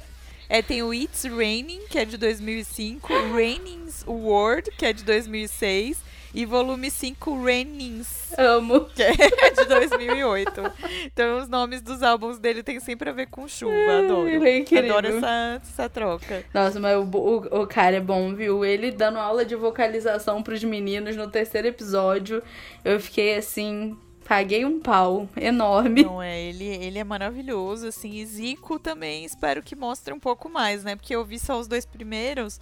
é, tem o It's Raining, que é de 2005, Raining's World, que é de 2006, e volume 5, Rainings. Amo. Que é de 2008. então os nomes dos álbuns dele tem sempre a ver com chuva. Adoro. Ele é Adoro essa, essa troca. Nossa, mas o, o, o, cara é bom, viu? Ele dando aula de vocalização pros meninos no terceiro episódio. Eu fiquei assim. Paguei um pau enorme. Não é, ele, ele é maravilhoso, assim. E Zico também espero que mostre um pouco mais, né? Porque eu vi só os dois primeiros.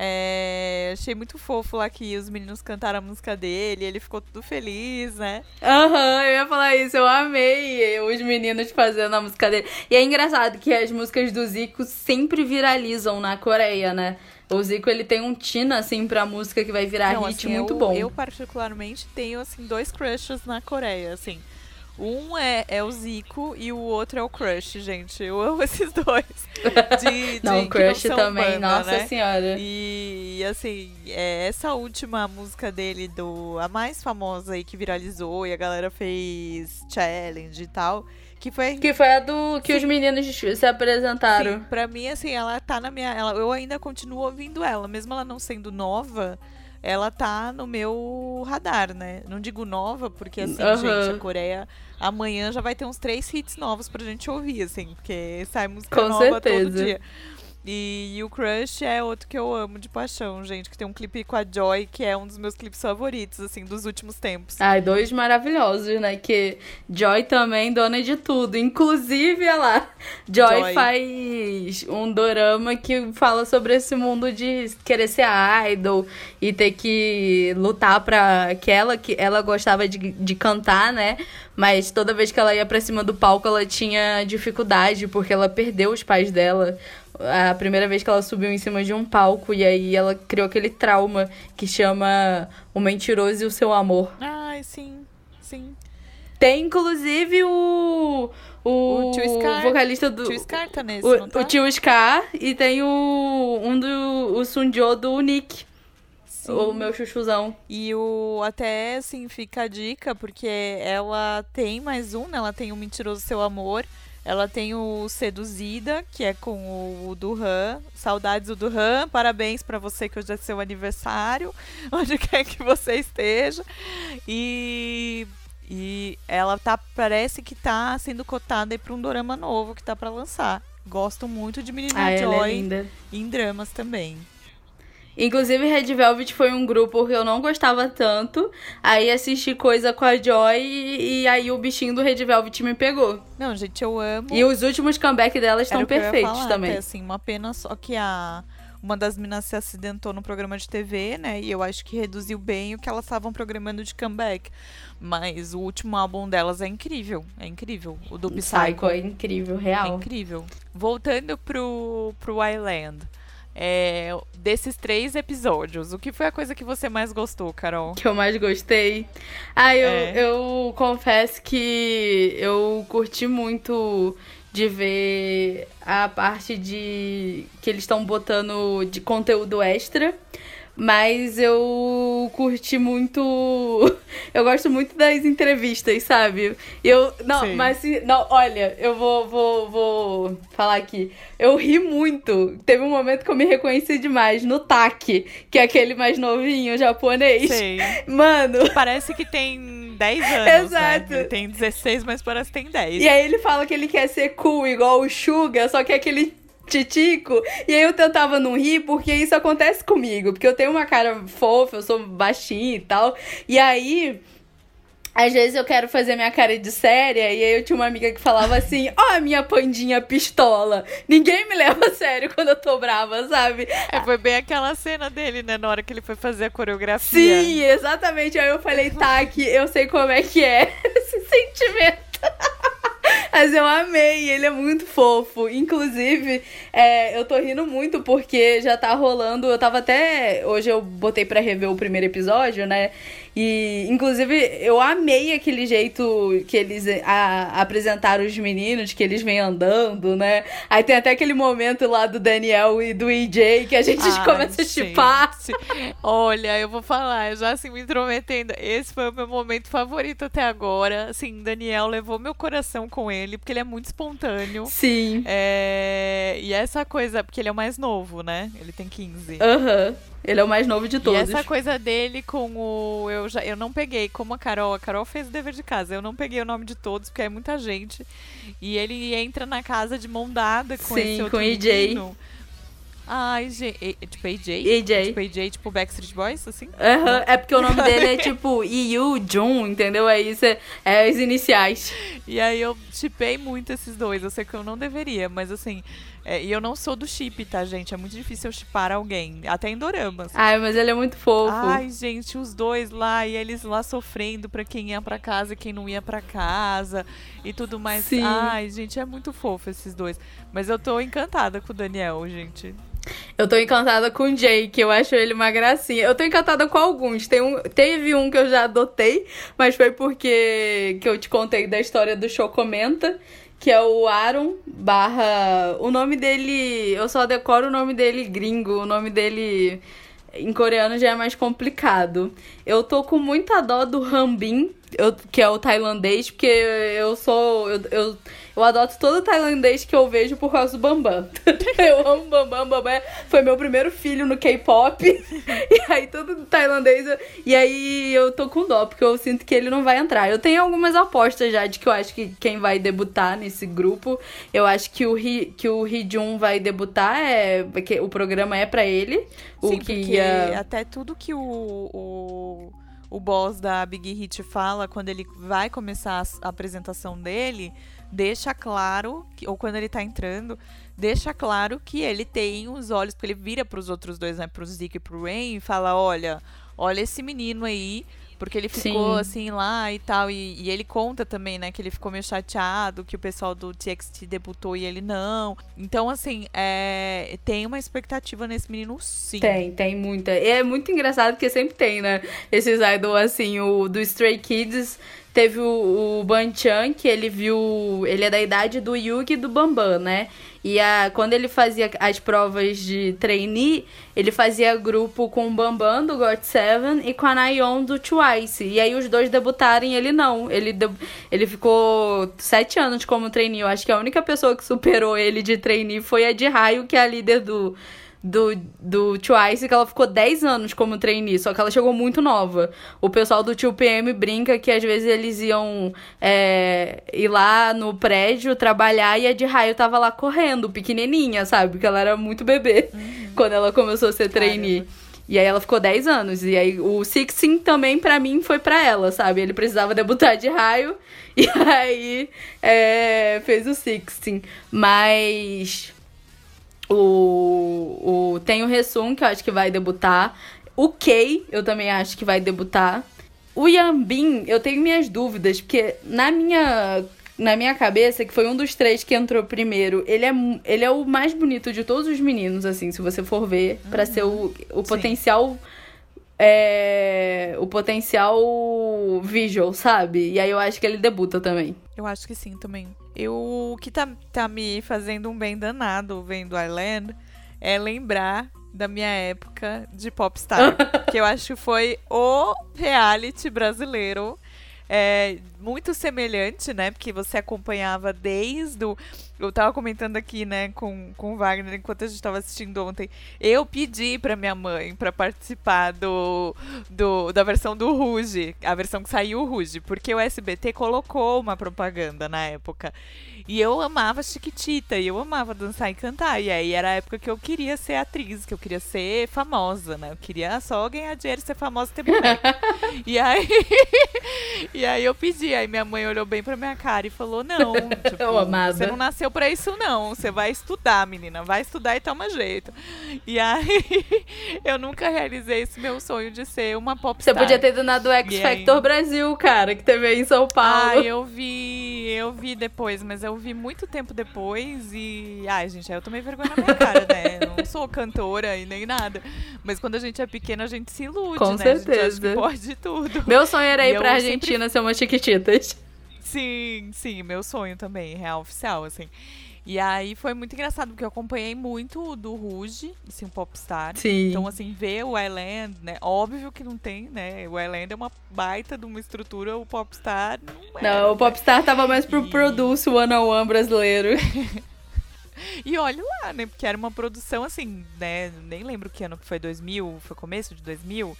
É, achei muito fofo lá que os meninos cantaram a música dele, ele ficou tudo feliz, né? Aham, uhum, eu ia falar isso, eu amei os meninos fazendo a música dele. E é engraçado que as músicas do Zico sempre viralizam na Coreia, né? O Zico, ele tem um tina, assim, pra música que vai virar Não, hit assim, muito eu, bom. Eu, particularmente, tenho, assim, dois crushes na Coreia, assim. Um é, é o Zico e o outro é o Crush, gente. Eu amo esses dois. De, de, não, o Crush não também, banda, nossa né? senhora. E, assim, é, essa última música dele, do a mais famosa aí que viralizou e a galera fez challenge e tal, que foi Que foi a do que Sim. os meninos se apresentaram. Sim, pra mim, assim, ela tá na minha. Ela, eu ainda continuo ouvindo ela, mesmo ela não sendo nova, ela tá no meu radar, né? Não digo nova, porque assim, gente, a Coreia amanhã já vai ter uns três hits novos pra gente ouvir, assim, porque sai música Com nova todo certeza. dia. E, o Crush é outro que eu amo de paixão, gente, que tem um clipe com a Joy, que é um dos meus clipes favoritos, assim, dos últimos tempos. Ai, dois maravilhosos, né? Que Joy também dona de tudo. Inclusive, olha lá, Joy, Joy. faz um dorama que fala sobre esse mundo de querer ser idol e ter que lutar pra que ela, que ela gostava de, de cantar, né? Mas toda vez que ela ia pra cima do palco, ela tinha dificuldade, porque ela perdeu os pais dela. A primeira vez que ela subiu em cima de um palco, e aí ela criou aquele trauma que chama O Mentiroso e o Seu Amor. Ai, sim, sim. Tem, inclusive, o. O, O Tio Scar. vocalista do. Tio Scar tá nesse, o, tá? o tio Scar e tem o. Um do. O Sunjo do Nick. Sim. O meu chuchuzão. E o até assim fica a dica, porque ela tem mais um, né? Ela tem o Mentiroso Seu Amor. Ela tem o Seduzida, que é com o Duran. Saudades do Duran. Parabéns pra você que hoje é seu aniversário, onde quer que você esteja. E e ela tá parece que tá sendo cotada aí pra um dorama novo que tá pra lançar. Gosto muito de Menina Ah, é Joy linda. em dramas também. Inclusive, Red Velvet foi um grupo que eu não gostava tanto. Aí assisti coisa com a Joy e, e aí o bichinho do Red Velvet me pegou. Não, gente, eu amo. E os últimos comeback delas estão perfeitos falar, também. que é, assim, uma pena só que a uma das meninas se acidentou no programa de TV, né? E eu acho que reduziu bem o que elas estavam programando de comeback. Mas o último álbum delas é incrível, é incrível. O do Psycho Psycho é incrível, é real. incrível. Voltando pro pro Island. É, desses três episódios, o que foi a coisa que você mais gostou, Carol? que eu mais gostei. Ah, eu, É. eu confesso que eu curti muito de ver a parte de que eles estão botando de conteúdo extra. Mas eu curti muito. Eu gosto muito das entrevistas, sabe? Eu. Não, Sim. mas se- não, olha, eu vou, vou, vou falar aqui. Eu ri muito. Teve um momento que eu me reconheci demais no Taki, que é aquele mais novinho japonês. Sei. Mano, Parece que tem 10 anos, Exato. né? Tem 16, mas parece que tem 10. E aí ele fala que ele quer ser cool, igual o Suga, só que é aquele titico. E aí eu tentava não rir, porque isso acontece comigo. Porque eu tenho uma cara fofa, eu sou baixinha e tal. E aí... Às vezes eu quero fazer minha cara de séria, e aí eu tinha uma amiga que falava assim: Ó, a minha pandinha pistola. Ninguém me leva a sério quando eu tô brava, sabe? É, foi bem aquela cena dele, né? Na hora que ele foi fazer a coreografia. Sim, exatamente. Aí eu falei, tá, que eu sei como é que é esse sentimento. Mas eu amei, ele é muito fofo. Inclusive, é, eu tô rindo muito porque já tá rolando. Eu tava até. Hoje eu botei pra rever o primeiro episódio, né? E, inclusive, eu amei aquele jeito que eles a- apresentaram os meninos, que eles vêm andando, né? Aí tem até aquele momento lá do Daniel e do EJ que a gente Ai, começa a chipar. gente. Olha, eu vou falar, eu já assim me intrometendo. Esse foi o meu momento favorito até agora. Assim, Daniel levou meu coração com ele, porque ele é muito espontâneo. Sim. É, E essa coisa, porque ele é o mais novo, né? Ele tem 15. Aham. Ele é o mais novo de E todos. essa coisa dele com o. Eu, já, eu não peguei, como a Carol. A Carol fez o dever de casa. Eu não peguei o nome de todos, porque é muita gente. E ele entra na casa de mão dada com Sim, esse com outro o EJ. Ai, gente. Tipo, AJ? AJ. Tipo, AJ, tipo Backstreet Boys, assim? Aham, É porque o nome dele é tipo Yu Jun, entendeu? Aí isso é, é as iniciais. E aí eu chipei muito esses dois. Eu sei que eu não deveria, mas assim. É, e eu não sou do chip, tá, gente? É muito difícil eu chipar alguém. Até em doramas. Ai, mas ele é muito fofo. Ai, gente, os dois lá e eles lá sofrendo pra quem ia pra casa e quem não ia pra casa e tudo mais. Sim. Ai, gente, é muito fofo esses dois. Mas eu tô encantada com o Daniel, gente. Eu tô encantada com o Jake, eu acho ele uma gracinha. Eu tô encantada com alguns. Tem um, teve um que eu já adotei, mas foi porque que eu te contei da história do Show Comenta, que é o Aaron barra. O nome dele. Eu só decoro o nome dele gringo, o nome dele em coreano já é mais complicado. Eu tô com muita dó do Hambin, eu, que é o tailandês, porque eu sou. Eu, eu, eu adoto todo tailandês que eu vejo por causa do Bambam. eu amo Bambam, Bambam foi meu primeiro filho no K-pop. e aí todo tailandês. E aí eu tô com dó, porque eu sinto que ele não vai entrar. Eu tenho algumas apostas já de que eu acho que quem vai debutar nesse grupo. Eu acho que o, Ri, que o Jun vai debutar, é, que o programa é para ele. Sim, o que ia... até tudo que o, o o boss da Big Hit fala quando ele vai começar a, apresentação dele, deixa claro, que, ou quando ele tá entrando, deixa claro que ele tem os olhos, porque ele vira para os outros dois, né, pro Zeke e pro Rain, e fala: olha, olha esse menino aí, porque ele ficou Sim. assim lá e tal. E, e, ele conta também, né, que ele ficou meio chateado que o pessoal do TXT debutou e ele não. Então, assim, é, tem uma expectativa nesse menino, sim. Tem, tem muita. E é muito engraçado porque sempre tem, né? Esses idol, assim, o do Stray Kids. Teve o, o Ban Chan, que ele viu. Ele é da idade do Yugi e do Bambam, né? E a, quando ele fazia as provas de trainee, ele fazia grupo com o Bambam do God Seven e com a Nayeon do Twice. E aí os dois debutaram e ele não. Ele, ele ficou sete anos como trainee. Eu acho que a única pessoa que superou ele de trainee foi a de Raio, que é a líder do do, do Twice que ela ficou 10 anos como trainee, só que ela chegou muito nova. O pessoal do Tio PM brinca que às vezes eles iam é, ir lá no prédio trabalhar e a de raio tava lá correndo, pequenininha, sabe? Porque ela era muito bebê uhum. quando ela começou a ser trainee. Caramba. E aí ela ficou 10 anos. E aí o Sixteen também, para mim, foi para ela, sabe? Ele precisava debutar de raio. E aí é, fez o Sixteen. Mas o, o, tem o Resum, que eu acho que vai debutar. O Kei, eu também acho que vai debutar. O Yambin, eu tenho minhas dúvidas, porque na minha, na minha cabeça, que foi um dos três que entrou primeiro, ele é, ele é o mais bonito de todos os meninos, assim, se você for ver, uhum. para ser o, o potencial. É, o potencial visual, sabe? E aí eu acho que ele debuta também. Eu acho que sim também. Eu, o que tá, tá me fazendo um bem danado vendo Island é lembrar da minha época de popstar. que eu acho que foi o reality brasileiro. É, muito semelhante, né? Porque você acompanhava desde o. Eu tava comentando aqui, né, com, com o Wagner, enquanto a gente tava assistindo ontem. Eu pedi pra minha mãe pra participar do, do, da versão do Ruge, a versão que saiu o Ruge, porque o SBT colocou uma propaganda na época. E eu amava Chiquitita, e eu amava dançar e cantar. E aí era a época que eu queria ser atriz, que eu queria ser famosa, né? Eu queria só ganhar dinheiro, ser famosa e ter boneca. e aí. e aí eu pedi. Aí minha mãe olhou bem pra minha cara e falou: Não, tipo, eu amava. você não nasceu pra isso, não. Você vai estudar, menina. Vai estudar e toma jeito. E aí eu nunca realizei esse meu sonho de ser uma popstar. Você podia ter donado o X e Factor aí... Brasil, cara, que teve aí em São Paulo. Ah, eu vi, eu vi depois, mas eu vi muito tempo depois e. Ai, gente, aí eu tomei vergonha na minha cara, né? não sou cantora e nem nada. Mas quando a gente é pequena, a gente se ilude, Com né? certeza. pode tudo. Meu sonho era ir e pra Argentina sempre... ser uma chiquititas. Sim, sim, meu sonho também, real oficial, assim. E aí foi muito engraçado, porque eu acompanhei muito do Ruge, assim, um popstar. Sim. Então, assim, ver o Island, né? Óbvio que não tem, né? O Island é uma baita de uma estrutura, o popstar não é. Não, o né? popstar tava mais pro e... Produce One on One brasileiro. e olha lá, né? Porque era uma produção assim, né? Nem lembro que ano que foi, 2000, foi começo de 2000.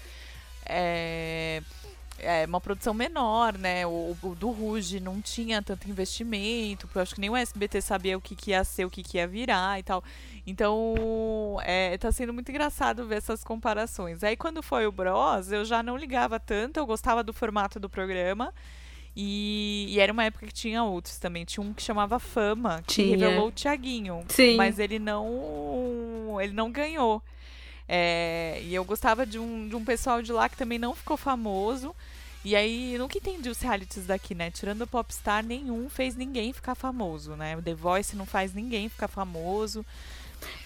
É é uma produção menor, né? O, o, do Ruge não tinha tanto investimento, porque eu acho que nem o SBT sabia o que, que ia ser, o que, que ia virar e tal. Então, é, tá sendo muito engraçado ver essas comparações. Aí, quando foi o Bros, eu já não ligava tanto, eu gostava do formato do programa. E, e, era uma época que tinha outros também. Tinha um que chamava Fama, que tinha. revelou o Thiaguinho. Sim. Mas ele não. Ele não ganhou. É, e eu gostava de um, de um pessoal de lá que também não ficou famoso. E aí, eu nunca entendi os realities daqui, né? Tirando o Popstar, nenhum fez ninguém ficar famoso, né? O The Voice não faz ninguém ficar famoso.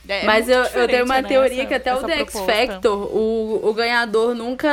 É Mas eu, eu tenho uma né, teoria essa- que até o The X proposta. Factor, o, o ganhador nunca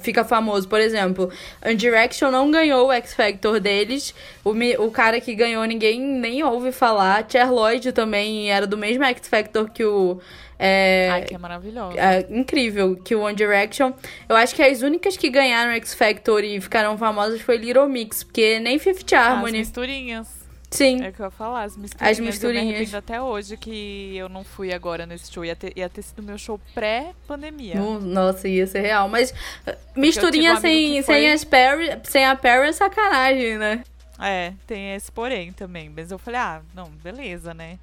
fica famoso. Por exemplo, One Direction não ganhou o X Factor deles. O, o cara que ganhou ninguém nem ouve falar. Cher Lloyd também era do mesmo X Factor que o. É, Ai, que é maravilhosa. é, incrível que o One Direction. Eu acho que as únicas que ganharam X Factor e ficaram famosas foi Little Mix, porque nem Fifth As Harmony. misturinhas. Sim. É o que eu ia falar, as misturinhas. Eu misturinhas. arrependo até hoje que eu não fui agora nesse show. Ia ter, ia ter sido meu show pré-pandemia. No- Nossa, ia ser real. Mas uh, misturinha Eu um sem, que sem, foi- as Perry, sem a Perry é sacanagem, né? É, tem esse porém também. Mas eu falei, ah, não, beleza, né?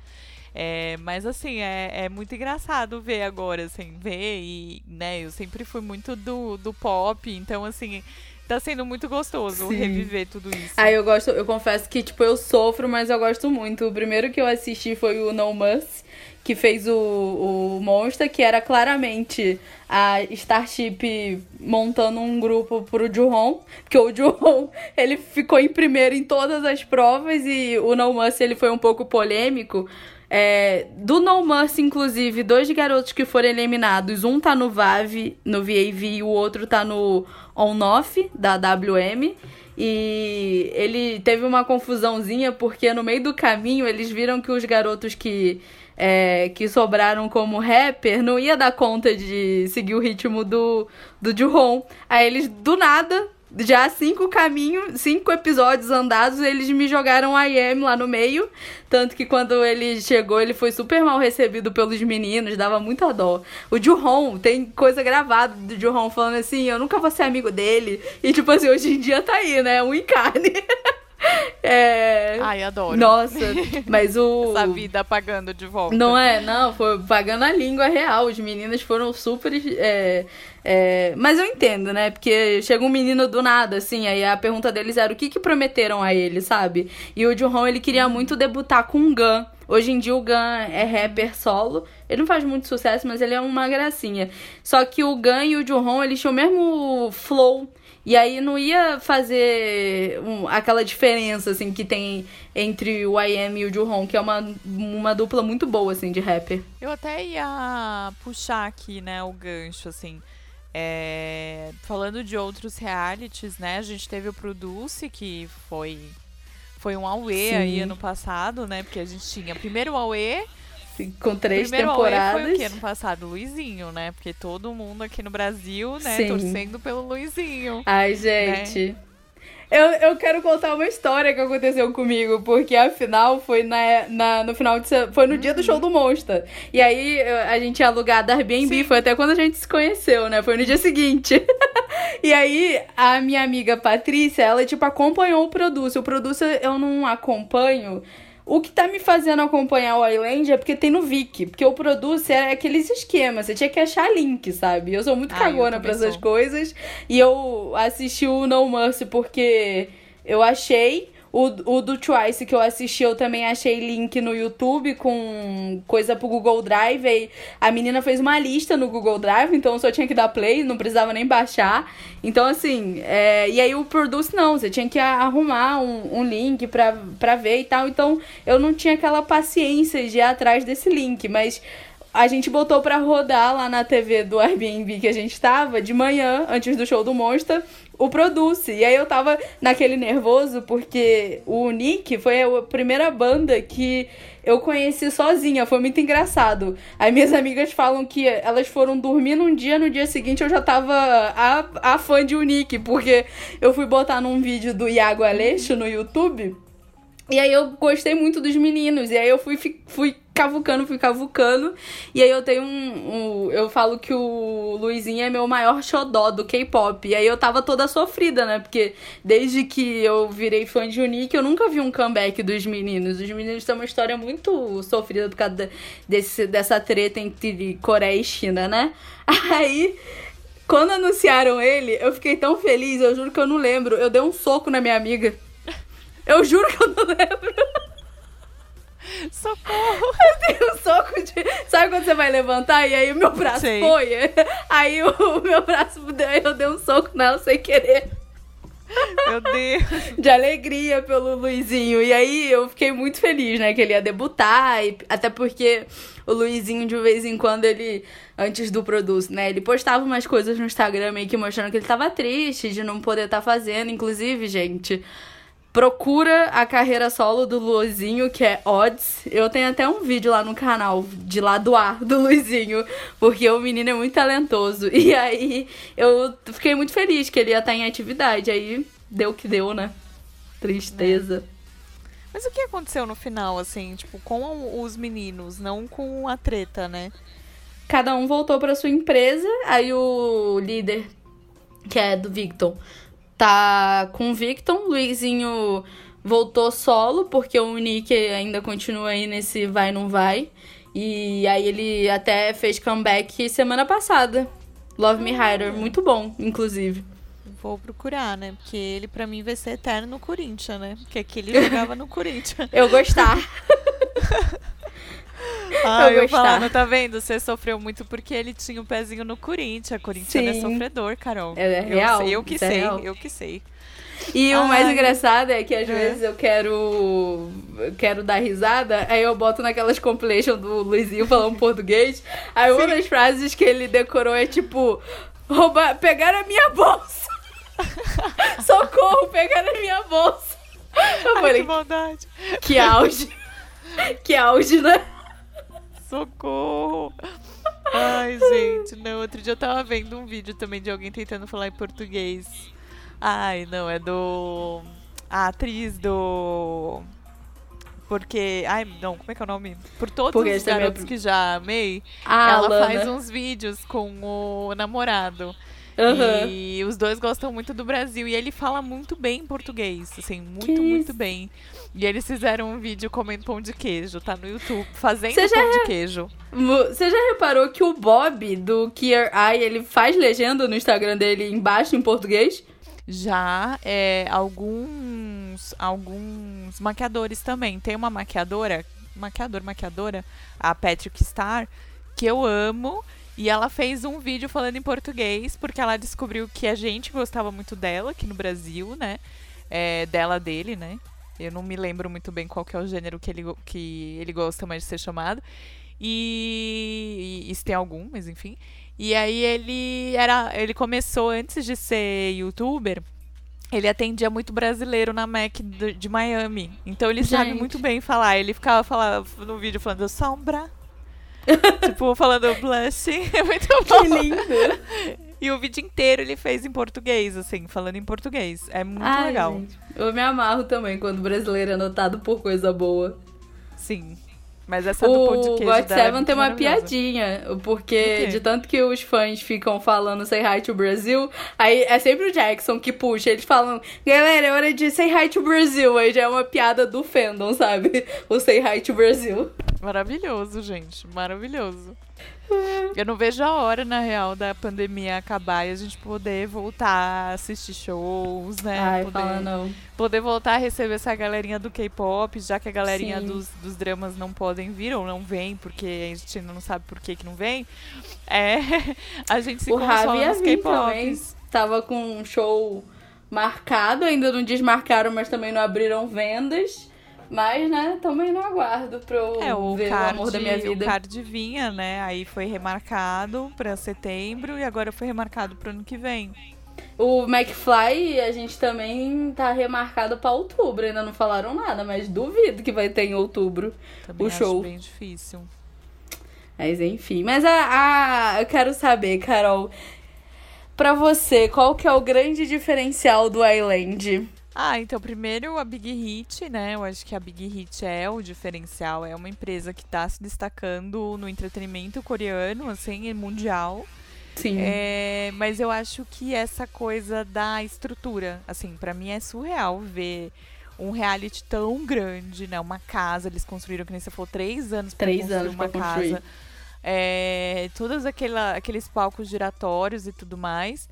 É, mas assim, é, é muito engraçado ver agora, assim, ver e, né, eu sempre fui muito do, do pop, então assim, tá sendo muito gostoso Sim. reviver tudo isso. Aí eu gosto, eu confesso que, tipo, eu sofro, mas eu gosto muito. O primeiro que eu assisti foi o No Muss, que fez o, o Monster, que era claramente a Starship montando um grupo pro Juhon, porque o Juhon, ele ficou em primeiro em todas as provas e o No Muss, ele foi um pouco polêmico. É, do No Mercy, inclusive, dois garotos que foram eliminados. Um tá no VAV, no VAV, e o outro tá no On-Off, da WM. E ele teve uma confusãozinha, porque no meio do caminho eles viram que os garotos que, é, que sobraram como rapper não ia dar conta de seguir o ritmo do, do Juhon. Aí eles, do nada, já cinco caminhos, cinco episódios andados, eles me jogaram a IM lá no meio. Tanto que quando ele chegou, ele foi super mal recebido pelos meninos, dava muita dó. O Juhon, tem coisa gravada do Juhon falando assim, eu nunca vou ser amigo dele. E tipo assim, hoje em dia tá aí, né? Um em carne. é... Ai, adoro. Nossa, mas o... Essa vida pagando de volta. Não é, não, foi pagando a língua real. Os meninos foram super. é, é, mas eu entendo, né? Porque chega um menino do nada, assim, aí a pergunta deles era o que, que prometeram a ele, sabe? E o Juhon, ele queria muito debutar com o Gun. Hoje em dia o Gun é rapper solo. Ele não faz muito sucesso, mas ele é uma gracinha. Só que o Gun e o Juhon, eles tinham o mesmo flow. E aí não ia fazer um- aquela diferença, assim, que tem entre o IM e o Juhon, que é uma, uma dupla muito boa, assim, de rapper. Eu até ia puxar aqui, né, o gancho, assim. é, falando de outros realities, né? A gente teve o Produce, que foi, foi um Aue aí ano passado, né? Porque a gente tinha primeiro o Aue, Com três primeiro temporadas. foi o que ano passado? Luizinho, né? Porque todo mundo aqui no Brasil, né, Sim. torcendo pelo Luizinho. Ai, gente. Eu, eu quero contar uma história que aconteceu comigo, porque afinal foi na, na, no final de foi no dia do show do Monster. E aí a gente ia alugar da Airbnb, Sim. foi até quando a gente se conheceu, né? Foi no dia seguinte. e aí a minha amiga Patrícia, ela tipo acompanhou o Produce. O Produce eu não acompanho. O que tá me fazendo acompanhar o Island é porque tem no Viki. Porque o Produce é aqueles esquemas. Você tinha que achar link, sabe? Eu sou muito Ah, cagona pra essas coisas. E eu assisti o No Mercy porque eu achei. O, o do Twice que eu assisti, eu também achei link no YouTube com coisa pro Google Drive. Aí a menina fez uma lista no Google Drive, então eu só tinha que dar play, não precisava nem baixar. Então, assim, é, e aí o Produce não, você tinha que arrumar um, um link pra, pra ver e tal. Então eu não tinha aquela paciência de ir atrás desse link, mas a gente botou pra rodar lá na TV do Airbnb que a gente tava de manhã, antes do show do Monster, o Produce. E aí eu tava naquele nervoso porque o Nick foi a primeira banda que eu conheci sozinha, foi muito engraçado. Aí minhas amigas falam que elas foram dormir num dia, no dia seguinte eu já tava a, a fã de Unique, porque eu fui botar num vídeo do Iago Aleixo no YouTube. E aí eu gostei muito dos meninos. E aí eu fui, fui cavucando, fui cavucando. E aí eu tenho um, um- Eu falo que o Luizinho é meu maior xodó do K-pop. E aí eu tava toda sofrida, né? Porque desde que eu virei fã de Unique, eu nunca vi um comeback dos meninos. Os meninos têm uma história muito sofrida por causa desse, dessa treta entre Coreia e China, né? Aí. Quando anunciaram ele, eu fiquei tão feliz, eu juro que eu não lembro. Eu dei um soco na minha amiga. Eu juro que eu não lembro. Socorro! Tem um soco de. Sabe quando você vai levantar e aí o meu braço Sei. foi? Aí o meu braço. Eu dei um soco nela sem querer. Meu Deus. De alegria pelo Luizinho. E aí eu fiquei muito feliz, né? Que ele ia debutar. E, até porque o Luizinho, de vez em quando, ele. Antes do Produz, né? Ele postava umas coisas no Instagram meio que mostrando que ele tava triste de não poder estar tá fazendo. Inclusive, gente. Procura a carreira solo do Luizinho, que é Odds. Eu tenho até um vídeo lá no canal de lá do ar do Luizinho, porque o menino é muito talentoso. E aí eu fiquei muito feliz que ele ia estar em atividade. Aí deu o que deu, né? Tristeza. É. Mas o que aconteceu no final, assim, tipo, com os meninos, não com a treta, né? Cada um voltou para sua empresa, aí o líder, que é do Victor, tá com o Victor, Luizinho voltou solo, porque o Nick ainda continua aí nesse vai não vai. E aí ele até fez comeback semana passada. Love Me Hider, muito bom, inclusive. Vou procurar, né? Porque ele para mim vai ser eterno no Corinthians, né? Porque aqui ele jogava no Corinthians. Eu gostar. Ah, eu, eu falando, tá vendo? Você sofreu muito porque ele tinha um pezinho no Corinthians. Corinthians é sofredor, Carol. É, é real. Eu, eu que é sei, é eu que sei. E Ai. o mais engraçado é que às é. vezes eu quero quero dar risada, aí eu boto naquelas compilation do Luizinho falando português. Aí Sim. uma das frases que ele decorou é tipo: roubar, pegar a minha bolsa. Socorro, pegar a minha bolsa. Eu Ai, falei, que maldade. Que auge. que auge, né? Socorro! Ai, gente, não. Outro dia eu tava vendo um vídeo também de alguém tentando falar em português. Ai, não, é do. A atriz do. Porque. Ai, não, como é que é o nome? Por todos Porque os garotos que já amei, ah, ela Lana. faz uns vídeos com o namorado. Uhum. E os dois gostam muito do Brasil. E ele fala muito bem português, assim, muito, que muito isso? bem. E eles fizeram um vídeo comendo pão de queijo, tá no YouTube, fazendo Você pão já... de queijo. Você já reparou que o Bob do Kier Eye, ele faz legenda no Instagram dele embaixo em português? Já, é, alguns, alguns maquiadores também. Tem uma maquiadora, maquiador, maquiadora, a Patrick Star, que eu amo. E ela fez um vídeo falando em português, porque ela descobriu que a gente gostava muito dela aqui no Brasil, né? É, dela, dele, né? Eu não me lembro muito bem qual que é o gênero que ele, que ele gosta mais de ser chamado. E, e, e se tem algum, mas enfim. E aí ele era. Ele começou antes de ser youtuber. Ele atendia muito brasileiro na Mac de, de Miami. Então ele Gente. sabe muito bem falar. Ele ficava falando, no vídeo falando sombra. tipo, falando blessing. É muito bom. Que lindo. E o vídeo inteiro ele fez em português, assim, falando em português. É muito Ai, legal. Gente, eu me amarro também quando o brasileiro é notado por coisa boa. Sim. Mas essa o do pão de queijo God Seven é tem uma piadinha, porque de tanto que os fãs ficam falando Say Hi to Brasil, aí é sempre o Jackson que puxa, eles falam, galera, é hora de Say Hi to Brasil, aí já é uma piada do fandom, sabe? O Say Hi to Brasil. Maravilhoso, gente, maravilhoso. Eu não vejo a hora, na real, da pandemia acabar e a gente poder voltar a assistir shows, né? Ai, poder, fala não. poder voltar a receber essa galerinha do K-pop, já que a galerinha dos, dos dramas não podem vir ou não vem, porque a gente ainda não sabe por que, que não vem. É, a gente se o consola nos K-pops. Tava com um show marcado, ainda não desmarcaram, mas também não abriram vendas. Mas, né, também não aguardo pra eu é, o ver card, o amor da minha vida. O card vinha, né? Aí foi remarcado pra setembro e agora foi remarcado pro ano que vem. O McFly, a gente também tá remarcado pra outubro. Ainda não falaram nada, mas duvido que vai ter em outubro também o show. Acho bem difícil. Mas enfim. Mas a, a, eu quero saber, Carol, pra você, qual que é o grande diferencial do Island? Ah, então primeiro a Big Hit, né? Eu acho que a Big Hit é o diferencial. É uma empresa que está se destacando no entretenimento coreano, assim, mundial. Sim. É, mas eu acho que essa coisa da estrutura, assim, para mim é surreal ver um reality tão grande, né? Uma casa, eles construíram, que nem você falou, três anos para construir anos uma casa. Construir. É, todos aquela, aqueles palcos giratórios e tudo mais.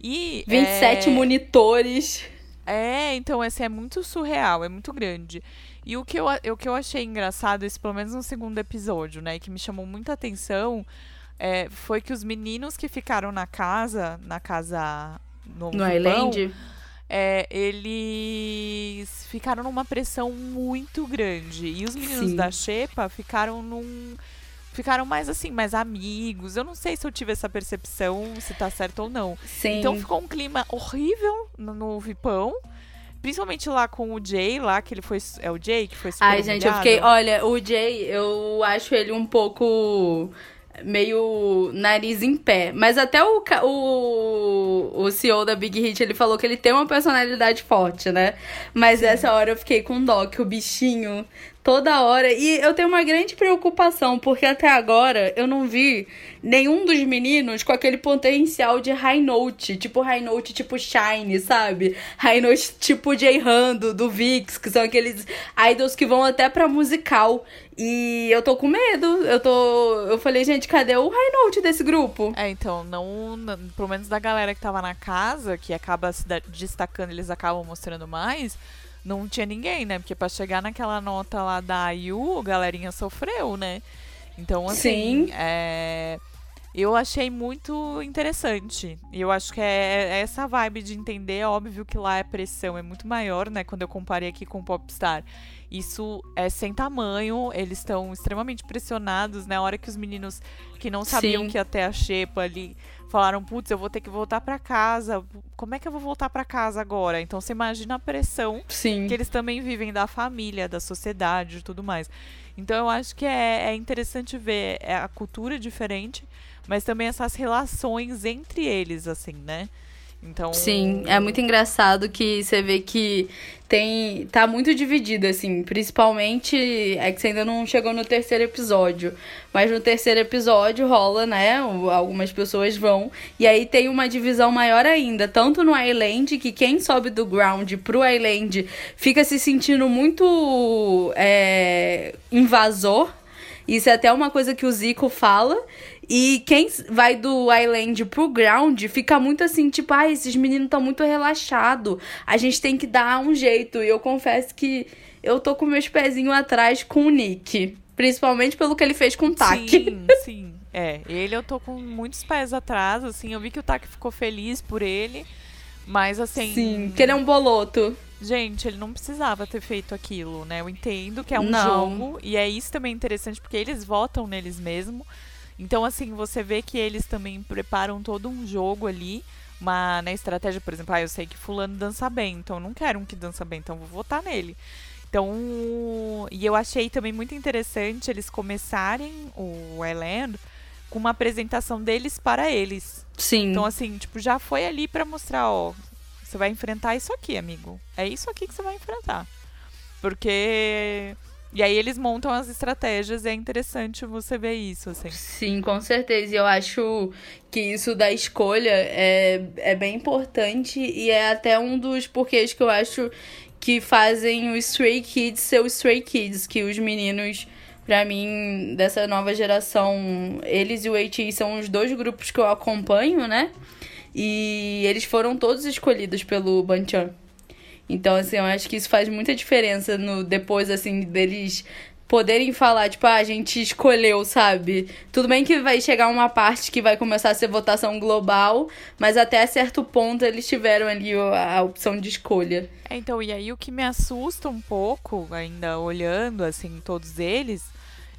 E, 27 é... monitores. É, então esse é muito surreal, é muito grande. E o que eu, o que eu achei engraçado, esse pelo menos no segundo episódio, né, que me chamou muita atenção, é, foi que os meninos que ficaram na casa, na casa no, no Island, é, eles ficaram numa pressão muito grande. E os meninos Sim. da Xepa ficaram num. Ficaram mais assim, mais amigos. Eu não sei se eu tive essa percepção, se tá certo ou não. Sim. Então ficou um clima horrível no, no Vipão. Principalmente lá com o Jay, lá, que ele foi. É o Jay que foi super Ai, gente, eu humilhado? fiquei. Olha, o Jay, eu acho ele um pouco. Meio nariz em pé. Mas até o, o, o CEO da Big Hit, ele falou que ele tem uma personalidade forte, né? Mas essa hora eu fiquei com dó, que o bichinho toda hora. E eu tenho uma grande preocupação, porque até agora eu não vi nenhum dos meninos com aquele potencial de high note. Tipo high note, tipo Shine, sabe? High note tipo J-Han do, do VIX, que são aqueles idols que vão até pra musical. E eu tô com medo. Eu tô. Eu falei, gente, cadê o high note desse grupo? É, então, não, Pelo menos da galera que tava na casa, que acaba se destacando, eles acabam mostrando mais. Não tinha ninguém, né? Porque pra chegar naquela nota lá da IU, a galerinha sofreu, né? Então, assim. Sim. É, eu achei muito interessante. E eu acho que é, é essa vibe de entender. É óbvio que lá a pressão é muito maior, né? Quando eu comparei aqui com o Popstar. Isso é sem tamanho, eles estão extremamente pressionados, né? A hora que os meninos que não sabiam Sim. que ia ter a xepa ali falaram, putz, eu vou ter que voltar pra casa. Como é que eu vou voltar pra casa agora? Então você imagina a pressão Sim. que eles também vivem da família, da sociedade e tudo mais. Então eu acho que é, é interessante ver é, a cultura diferente, mas também essas relações entre eles, assim, né? Então. Sim, é muito engraçado que você vê que tem tá muito dividido assim, principalmente é que você ainda não chegou no terceiro episódio, mas no terceiro episódio rola, né, algumas pessoas vão e aí tem uma divisão maior ainda, tanto no Island que quem sobe do ground pro Island fica se sentindo muito é, invasor isso é até uma coisa que o Zico fala. E quem vai do Island pro ground fica muito assim, tipo, ah, esses meninos estão muito relaxados. A gente tem que dar um jeito. E eu confesso que eu tô com meus pezinhos atrás com o Nick. Principalmente pelo que ele fez com o Taki. Sim, sim. É, ele eu tô com muitos pés atrás, assim, eu vi que o Taki ficou feliz por ele, mas assim. Sim, que ele é um boloto. Gente, ele não precisava ter feito aquilo, né? Eu entendo que é um Não. jogo, e é isso também interessante, porque eles votam neles mesmo. Então, assim, você vê que eles também preparam todo um jogo ali, uma né, estratégia, por exemplo, ah, eu sei que fulano dança bem, então eu não quero um que dança bem, então eu vou votar nele. Então, e eu achei também muito interessante eles começarem o Island com uma apresentação deles para eles. Sim. Então, assim, tipo, já foi ali pra mostrar, ó, você vai enfrentar isso aqui, amigo. É isso aqui que você vai enfrentar. Porque. E aí eles montam as estratégias e é interessante você ver isso, assim. Sim, com certeza. E eu acho que isso da escolha é, é bem importante e é até um dos porquês que eu acho que fazem o Stray Kids ser o Stray Kids, que os meninos, pra mim, dessa nova geração, eles e o AT são os dois grupos que eu acompanho, né? E eles foram todos escolhidos pelo Banchan. Então, assim, eu acho que isso faz muita diferença no depois, assim, deles poderem falar, tipo, ah, a gente escolheu, sabe? Tudo bem que vai chegar uma parte que vai começar a ser votação global, mas até certo ponto eles tiveram ali a opção de escolha. É, então, e aí o que me assusta um pouco, ainda olhando, assim, todos eles,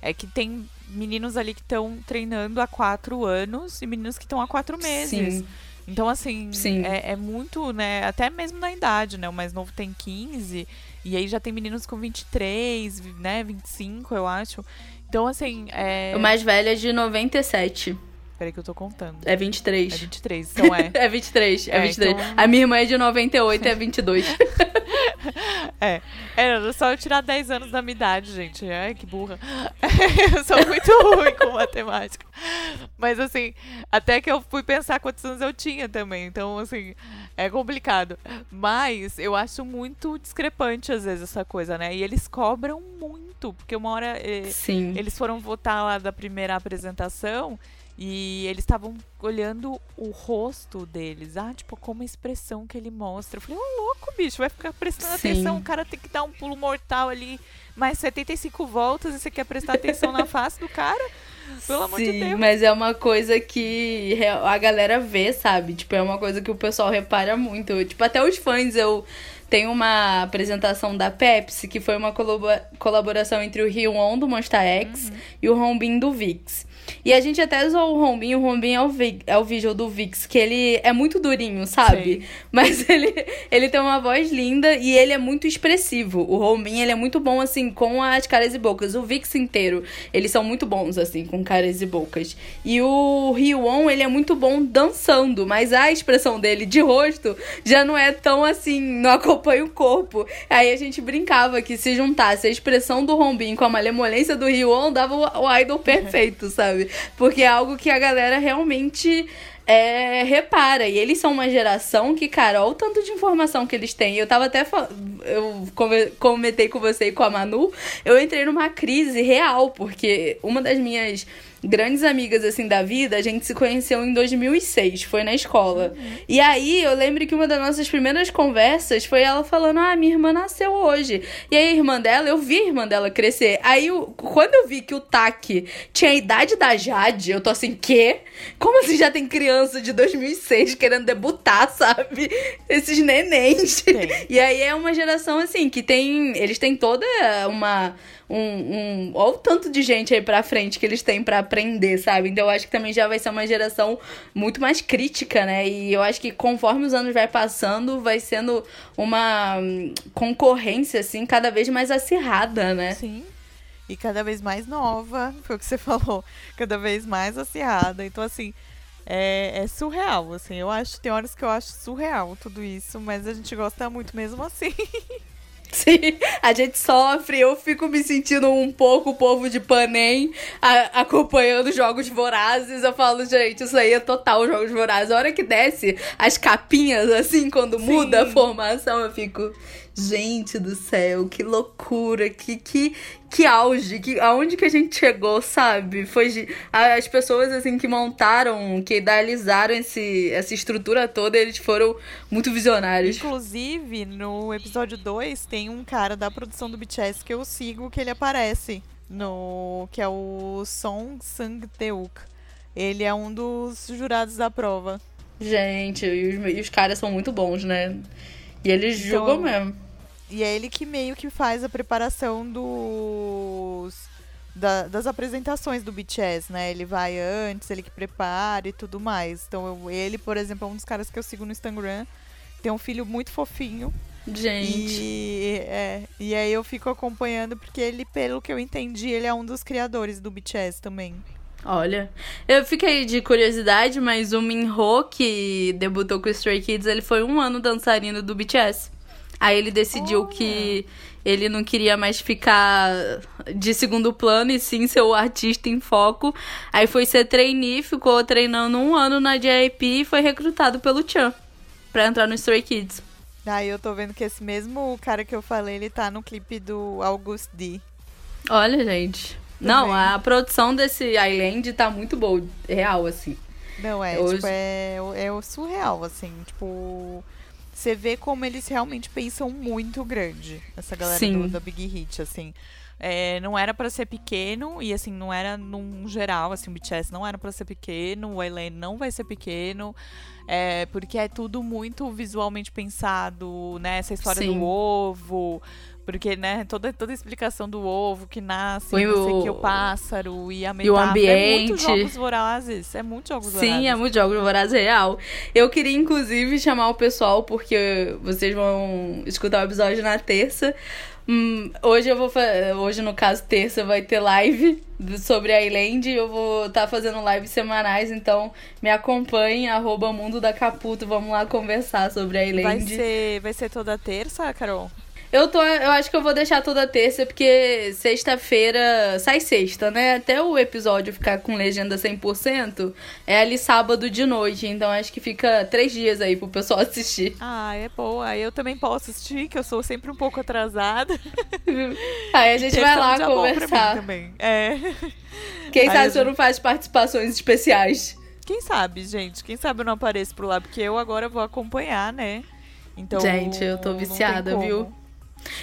é que tem meninos ali que estão treinando há quatro anos e meninos que estão há quatro meses. Sim. Então, assim, Sim. É, é muito, né? Até mesmo na idade, né? O mais novo tem 15, e aí já tem meninos com 23, vi- né? 25, eu acho. Então, assim, é. O mais velho é de 97. Peraí que eu tô contando. É 23. É 23, então é. É 23, é É, 23. então- A minha irmã é de 98, é 22. É, era só eu tirar 10 anos da minha idade, gente. Ai, que burra. eu sou muito ruim com matemática. Mas, assim, até que eu fui pensar quantos anos eu tinha também. Então, assim, é complicado. Mas eu acho muito discrepante, às vezes, essa coisa, né? E eles cobram muito. Porque uma hora eh, Sim. eles foram votar lá da primeira apresentação. E eles estavam olhando o rosto deles. Ah, tipo, como a expressão que ele mostra. Eu falei, ô louco, bicho, vai ficar prestando Sim. atenção. O cara tem que dar um pulo mortal ali, mais 75 voltas, e você quer prestar atenção na face do cara? Pelo amor Sim, de Deus. mas é uma coisa que a galera vê, sabe? Tipo, é uma coisa que o pessoal repara muito. Tipo, até os fãs, eu tenho uma apresentação da Pepsi, que foi uma colaboração entre o Ryuon do Monsta X uhum. e o Rombin do Vix. E a gente até usou o Rombinho, o Rombinho é o, Vi, é o visual do Vix, que ele é muito durinho, sabe? Sim. Mas ele, ele tem uma voz linda e ele é muito expressivo. O Rombinho, ele é muito bom, assim, com as caras e bocas. O Vix inteiro, eles são muito bons, assim, com caras e bocas. E o Ryuon, ele é muito bom dançando, mas a expressão dele de rosto já não é tão, assim, não acompanha o corpo. Aí a gente brincava que se juntasse a expressão do Rombinho com a malemolência do Ryuon, dava o, o idol perfeito, sabe? Porque é algo que a galera realmente é, repara. E eles são uma geração que, cara, olha o tanto de informação que eles têm. Eu tava até. Eu comentei com você e com a Manu. Eu entrei numa crise real, porque uma das minhas grandes amigas, assim, da vida, a gente se conheceu em 2006, foi na escola. Uhum. E aí, eu lembro que uma das nossas primeiras conversas foi ela falando, ah, minha irmã nasceu hoje. E aí, a irmã dela, eu vi a irmã dela crescer. Aí, eu, quando eu vi que o Taki tinha a idade da Jade, eu tô assim, quê? Como assim já tem criança de 2006 querendo debutar, sabe? Esses nenéns. E aí, é uma geração, assim, que tem... Eles têm toda uma um, um. Olha o tanto de gente aí pra frente que eles têm para aprender, sabe? Então eu acho que também já vai ser uma geração muito mais crítica, né? E eu acho que conforme os anos vai passando, vai sendo uma hum, concorrência, assim, cada vez mais acirrada, né? Sim. E cada vez mais nova, foi o que você falou. Cada vez mais acirrada. Então, assim. É, é, surreal, assim. Eu acho, tem horas que eu acho surreal tudo isso, mas a gente gosta muito mesmo assim. Sim, a gente sofre, eu fico me sentindo um pouco o povo de Panem a, acompanhando jogos vorazes. Eu falo, gente, isso aí é total jogos vorazes. A hora que desce as capinhas, assim, quando Sim. muda a formação, eu fico. Gente do céu, que loucura, que, que, que auge, que, aonde que a gente chegou, sabe? Foi as pessoas assim que montaram, que idealizaram esse, essa estrutura toda, eles foram muito visionários. Inclusive, no episódio 2, tem um cara da produção do BTS que eu sigo, que ele aparece, no que é o Song Sang-teuk. Ele é um dos jurados da prova. Gente, e os, e os caras são muito bons, né? E eles então, julgam mesmo. E é ele que meio que faz a preparação dos. Da, das apresentações do BTS, né? Ele vai antes, ele que prepara e tudo mais. Então, eu, ele, por exemplo, é um dos caras que eu sigo no Instagram. Tem um filho muito fofinho. Gente. E, é, e aí eu fico acompanhando, porque ele, pelo que eu entendi, ele é um dos criadores do BTS também. Olha, eu fiquei de curiosidade, mas o Minho, que debutou com o Stray Kids, ele foi um ano dançarino do BTS. Aí ele decidiu Olha. que ele não queria mais ficar de segundo plano e sim ser o artista em foco. Aí foi ser trainee, ficou treinando um ano na JYP e foi recrutado pelo Chan pra entrar no Stray Kids. Aí eu tô vendo que esse mesmo cara que eu falei, ele tá no clipe do August D. Olha, gente. Não, a produção desse Island tá muito boa, real, assim. Não, é, Hoje... tipo, é, é surreal, assim, tipo... Você vê como eles realmente pensam muito grande, essa galera do, da Big Hit, assim. É, não era para ser pequeno, e assim, não era num geral, assim, o BTS não era para ser pequeno, o Island não vai ser pequeno, é, porque é tudo muito visualmente pensado, né? Essa história Sim. do ovo, porque, né, toda, toda a explicação do ovo que nasce, o, não sei que, o pássaro e a metáfora. E o ambiente. É muito jogos vorazes. É muito jogos vorazes. Sim, é muito jogos vorazes real. Eu queria, inclusive, chamar o pessoal, porque vocês vão escutar o episódio na terça. Hum, hoje eu vou hoje no caso terça vai ter live sobre a Island eu vou estar tá fazendo lives semanais então me acompanhe arroba mundo da Caputo vamos lá conversar sobre a Island vai ser vai ser toda terça Carol eu tô, eu acho que eu vou deixar toda terça, porque sexta-feira sai sexta, né? Até o episódio ficar com legenda 100%, é ali sábado de noite. Então acho que fica três dias aí pro pessoal assistir. Ah, é boa. Eu também posso assistir, que eu sou sempre um pouco atrasada. aí a gente vai lá conversar. também. É. Quem sabe se eu não faz participações especiais. Quem sabe, gente? Quem sabe eu não apareço por lá, porque eu agora vou acompanhar, né? Então, gente, eu tô viciada, viu?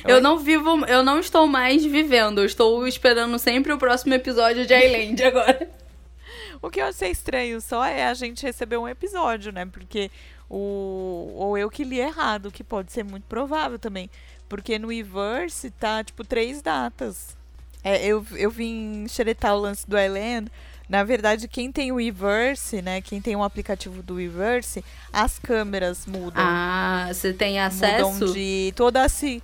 Eu não vivo, eu não estou mais vivendo, eu estou esperando sempre o próximo episódio de Island agora. O que eu achei estranho só é a gente receber um episódio, né? Porque o. Ou eu que li errado, que pode ser muito provável também. Porque no Everse tá, tipo, três datas. É, eu, eu vim xeretar o lance do Island. Na verdade, quem tem o Everse, né? Quem tem o aplicativo do Everse, as câmeras mudam. Ah, você tem acesso? Mudam de toda assim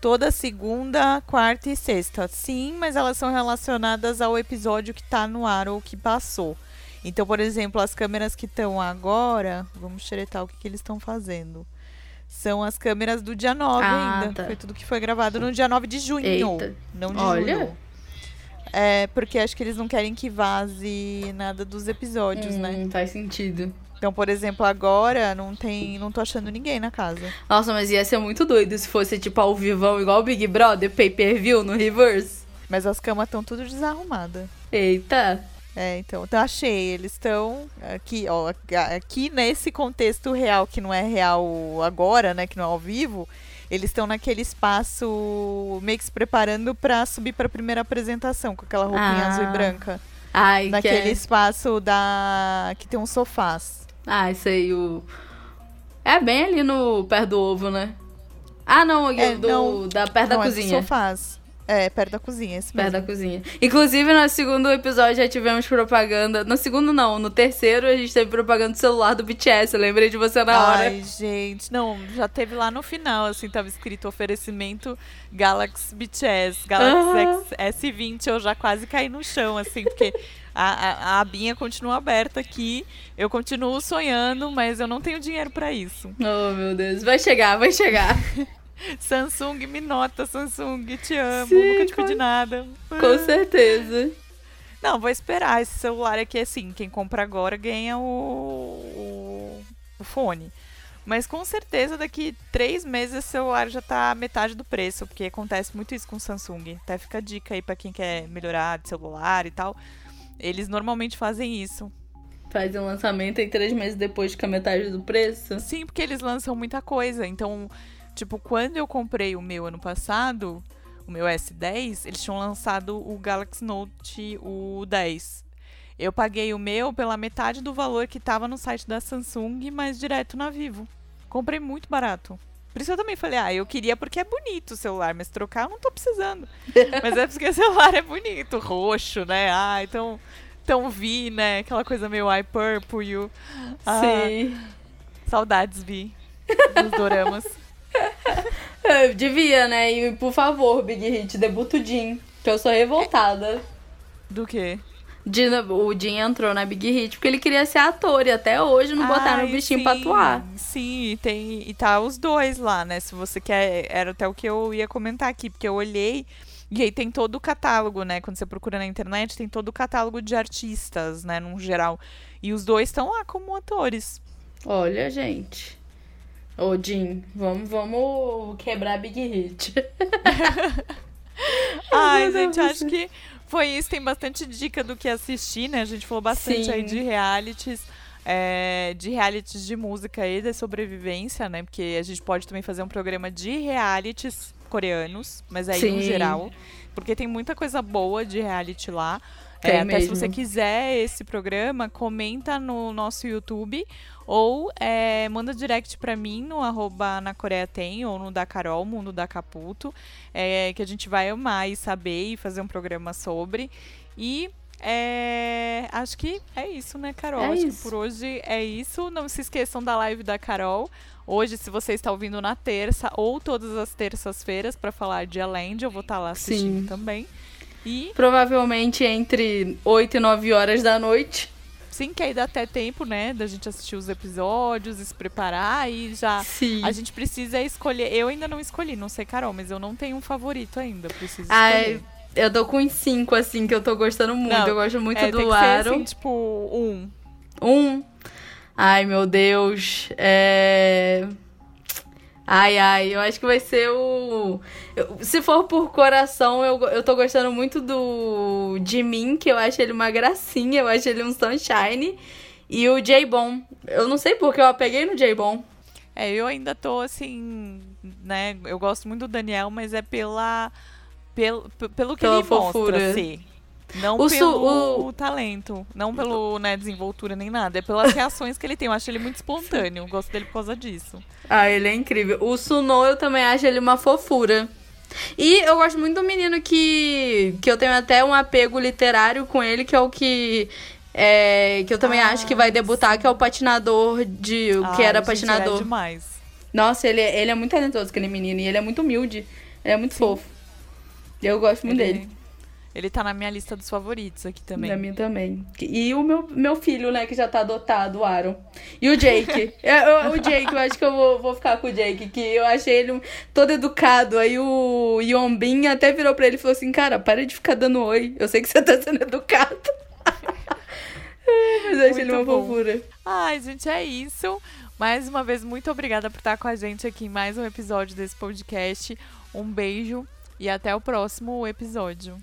toda segunda, quarta e sexta. Sim, mas elas são relacionadas ao episódio que tá no ar ou que passou. Então, por exemplo, as câmeras que estão agora, vamos xeretar o que, que eles estão fazendo. São as câmeras do dia 9 Ah, ainda. tá. Foi tudo que foi gravado no dia 9 de junho. Eita. Não de Olha. julho. É, porque acho que eles não querem que vaze nada dos episódios, né? Hum, Faz sentido. Então, por exemplo, agora não tem. Não tô achando ninguém na casa. Nossa, mas ia ser muito doido se fosse tipo ao vivão, igual o Big Brother, pay per view no reverse. Mas as camas estão tudo desarrumadas. Eita. É, então, então achei. Eles estão aqui, ó, aqui nesse contexto real, que não é real agora, né, que não é ao vivo, eles estão naquele espaço meio que se preparando pra subir pra primeira apresentação, com aquela roupinha Ah, azul e branca. Ai, Naquele que é... espaço da que tem uns sofás. Ah, sei, o... É bem ali no... perto do ovo, né? Ah, não, É, do, não. da perto não, da é dos cozinha. sofás. É, perto da cozinha, esse Perto mesmo. da cozinha. Inclusive, no segundo episódio já tivemos propaganda. No segundo, não. No terceiro, a gente teve propaganda do celular do BTS. Eu lembrei de você na hora. Ai, gente, não, já teve lá no final, assim, tava escrito oferecimento Galaxy BTS, Galaxy Aham. X- S20, eu já quase caí no chão, assim, porque a, a, a abinha continua aberta aqui, eu continuo sonhando, mas eu não tenho dinheiro pra isso. Oh, meu Deus. Vai chegar, vai chegar. Samsung, me nota, Samsung, te amo, Sim, nunca te com- pedi nada. Com certeza. Não, vou esperar. Esse celular aqui, assim, quem compra agora ganha o, o, o fone. Mas com certeza daqui três meses esse celular já tá metade do preço, porque acontece muito isso com o Samsung. Até fica a dica aí pra quem quer melhorar de celular e tal. Eles normalmente fazem isso. Faz um lançamento e três meses depois fica metade do preço. Sim, porque eles lançam muita coisa. Então, tipo, quando eu comprei o meu ano passado, o meu S10, eles tinham lançado o Galaxy Note o 10. Eu paguei o meu pela metade do valor que tava no site da Samsung, mas direto na Vivo. Comprei muito barato. Por isso eu também falei, ah, eu queria porque é bonito o celular, mas trocar eu não tô precisando. mas é porque o celular é bonito, roxo, né? Ah, então, então vi, né? Aquela coisa meio eye purple. you- Ah, Sim. Saudades, Vi. Dos doramas. Eu devia, né? E por favor, Big Hit, debuta o Jin. Que eu sou revoltada. Do quê? Jin- o Jin entrou na Big Hit porque ele queria ser ator e até hoje não botaram o Ai, bichinho sim, pra atuar. Sim, e tem. E tá os dois lá, né? Se você quer. Era até o que eu ia comentar aqui, porque eu olhei. E aí tem todo o catálogo, né? Quando você procura na internet, tem todo o catálogo de artistas, né? Num geral. E os dois estão lá como atores. Olha, gente. Ô, Jin, vamos, vamos quebrar a Big Hit. Ai, gente, acho que foi isso. Tem bastante dica do que assistir, né? A gente falou bastante Sim. aí de realities. é, de realities de música e de sobrevivência, né? Porque a gente pode também fazer um programa de realities coreanos, mas aí no Sim. geral. Porque tem muita coisa boa de reality lá. É, até se mesmo. você quiser esse programa, comenta no nosso YouTube ou é, manda direct pra mim no arroba na Coreia Tem ou no da Carol, Mundo da Caputo, é, que a gente vai amar e saber e fazer um programa sobre. E é, acho que é isso, né, Carol? É acho isso. que por hoje é isso. Não se esqueçam da live da Carol. Hoje, se você está ouvindo na terça ou todas as terças-feiras para falar de Alend, eu vou estar lá assistindo Sim. também. E Provavelmente entre 8 e 9 horas da noite. sim, que aí dá até tempo, né, da gente assistir os episódios, e se preparar e já. Sim. A gente precisa escolher. Eu ainda não escolhi, não sei, Carol, mas eu não tenho um favorito ainda. Preciso escolher. eu tô com uns 5, assim, que eu tô gostando muito. Não, eu gosto muito É, do tem Aro. assim, tipo, um. Um. Ai, meu Deus. É. Ai, ai, eu acho que vai ser o. eu- se for por coração, eu, eu tô gostando muito do Jimin, que eu acho ele uma gracinha, eu acho ele um sunshine. E o J-Bon. Eu não sei porque eu apeguei no J-Bon. É, eu ainda tô assim, né? Eu gosto muito do Daniel, mas é pela. Pelo, pelo que Pela ele fofura. mostra ser. Não O pelo Su- o- talento, não pelo né, desenvoltura nem nada. É pelas reações que ele tem. Eu acho ele muito espontâneo. Gosto dele por causa disso. Ah, ele é incrível. O Suno, eu também acho ele uma fofura. E eu gosto muito do menino que, que eu tenho até um apego literário com ele, que é o que. é, que eu também Ah, acho que vai debutar, que é o patinador de. o que era gente, ele patinador. É demais. Nossa, ele, é- ele é muito talentoso, aquele menino. E ele é muito humilde. Ele é muito fofo. Eu gosto muito Ele, dele. Ele tá na minha lista dos favoritos aqui também. Da minha também. E o meu, meu filho, né, que já tá adotado, o Aaron. E o Jake. Eu- o Jake, eu acho que eu vou, vou ficar com o Jake, que eu achei ele todo educado. Aí o Yombin até virou pra ele e falou assim: Cara, para de ficar dando oi. Eu sei que você tá sendo educado. Mas eu achei ele uma bom. fofura. Ai, gente, é isso. Mais uma vez, muito obrigada por estar com a gente aqui em mais um episódio desse podcast. Um beijo e até o próximo episódio.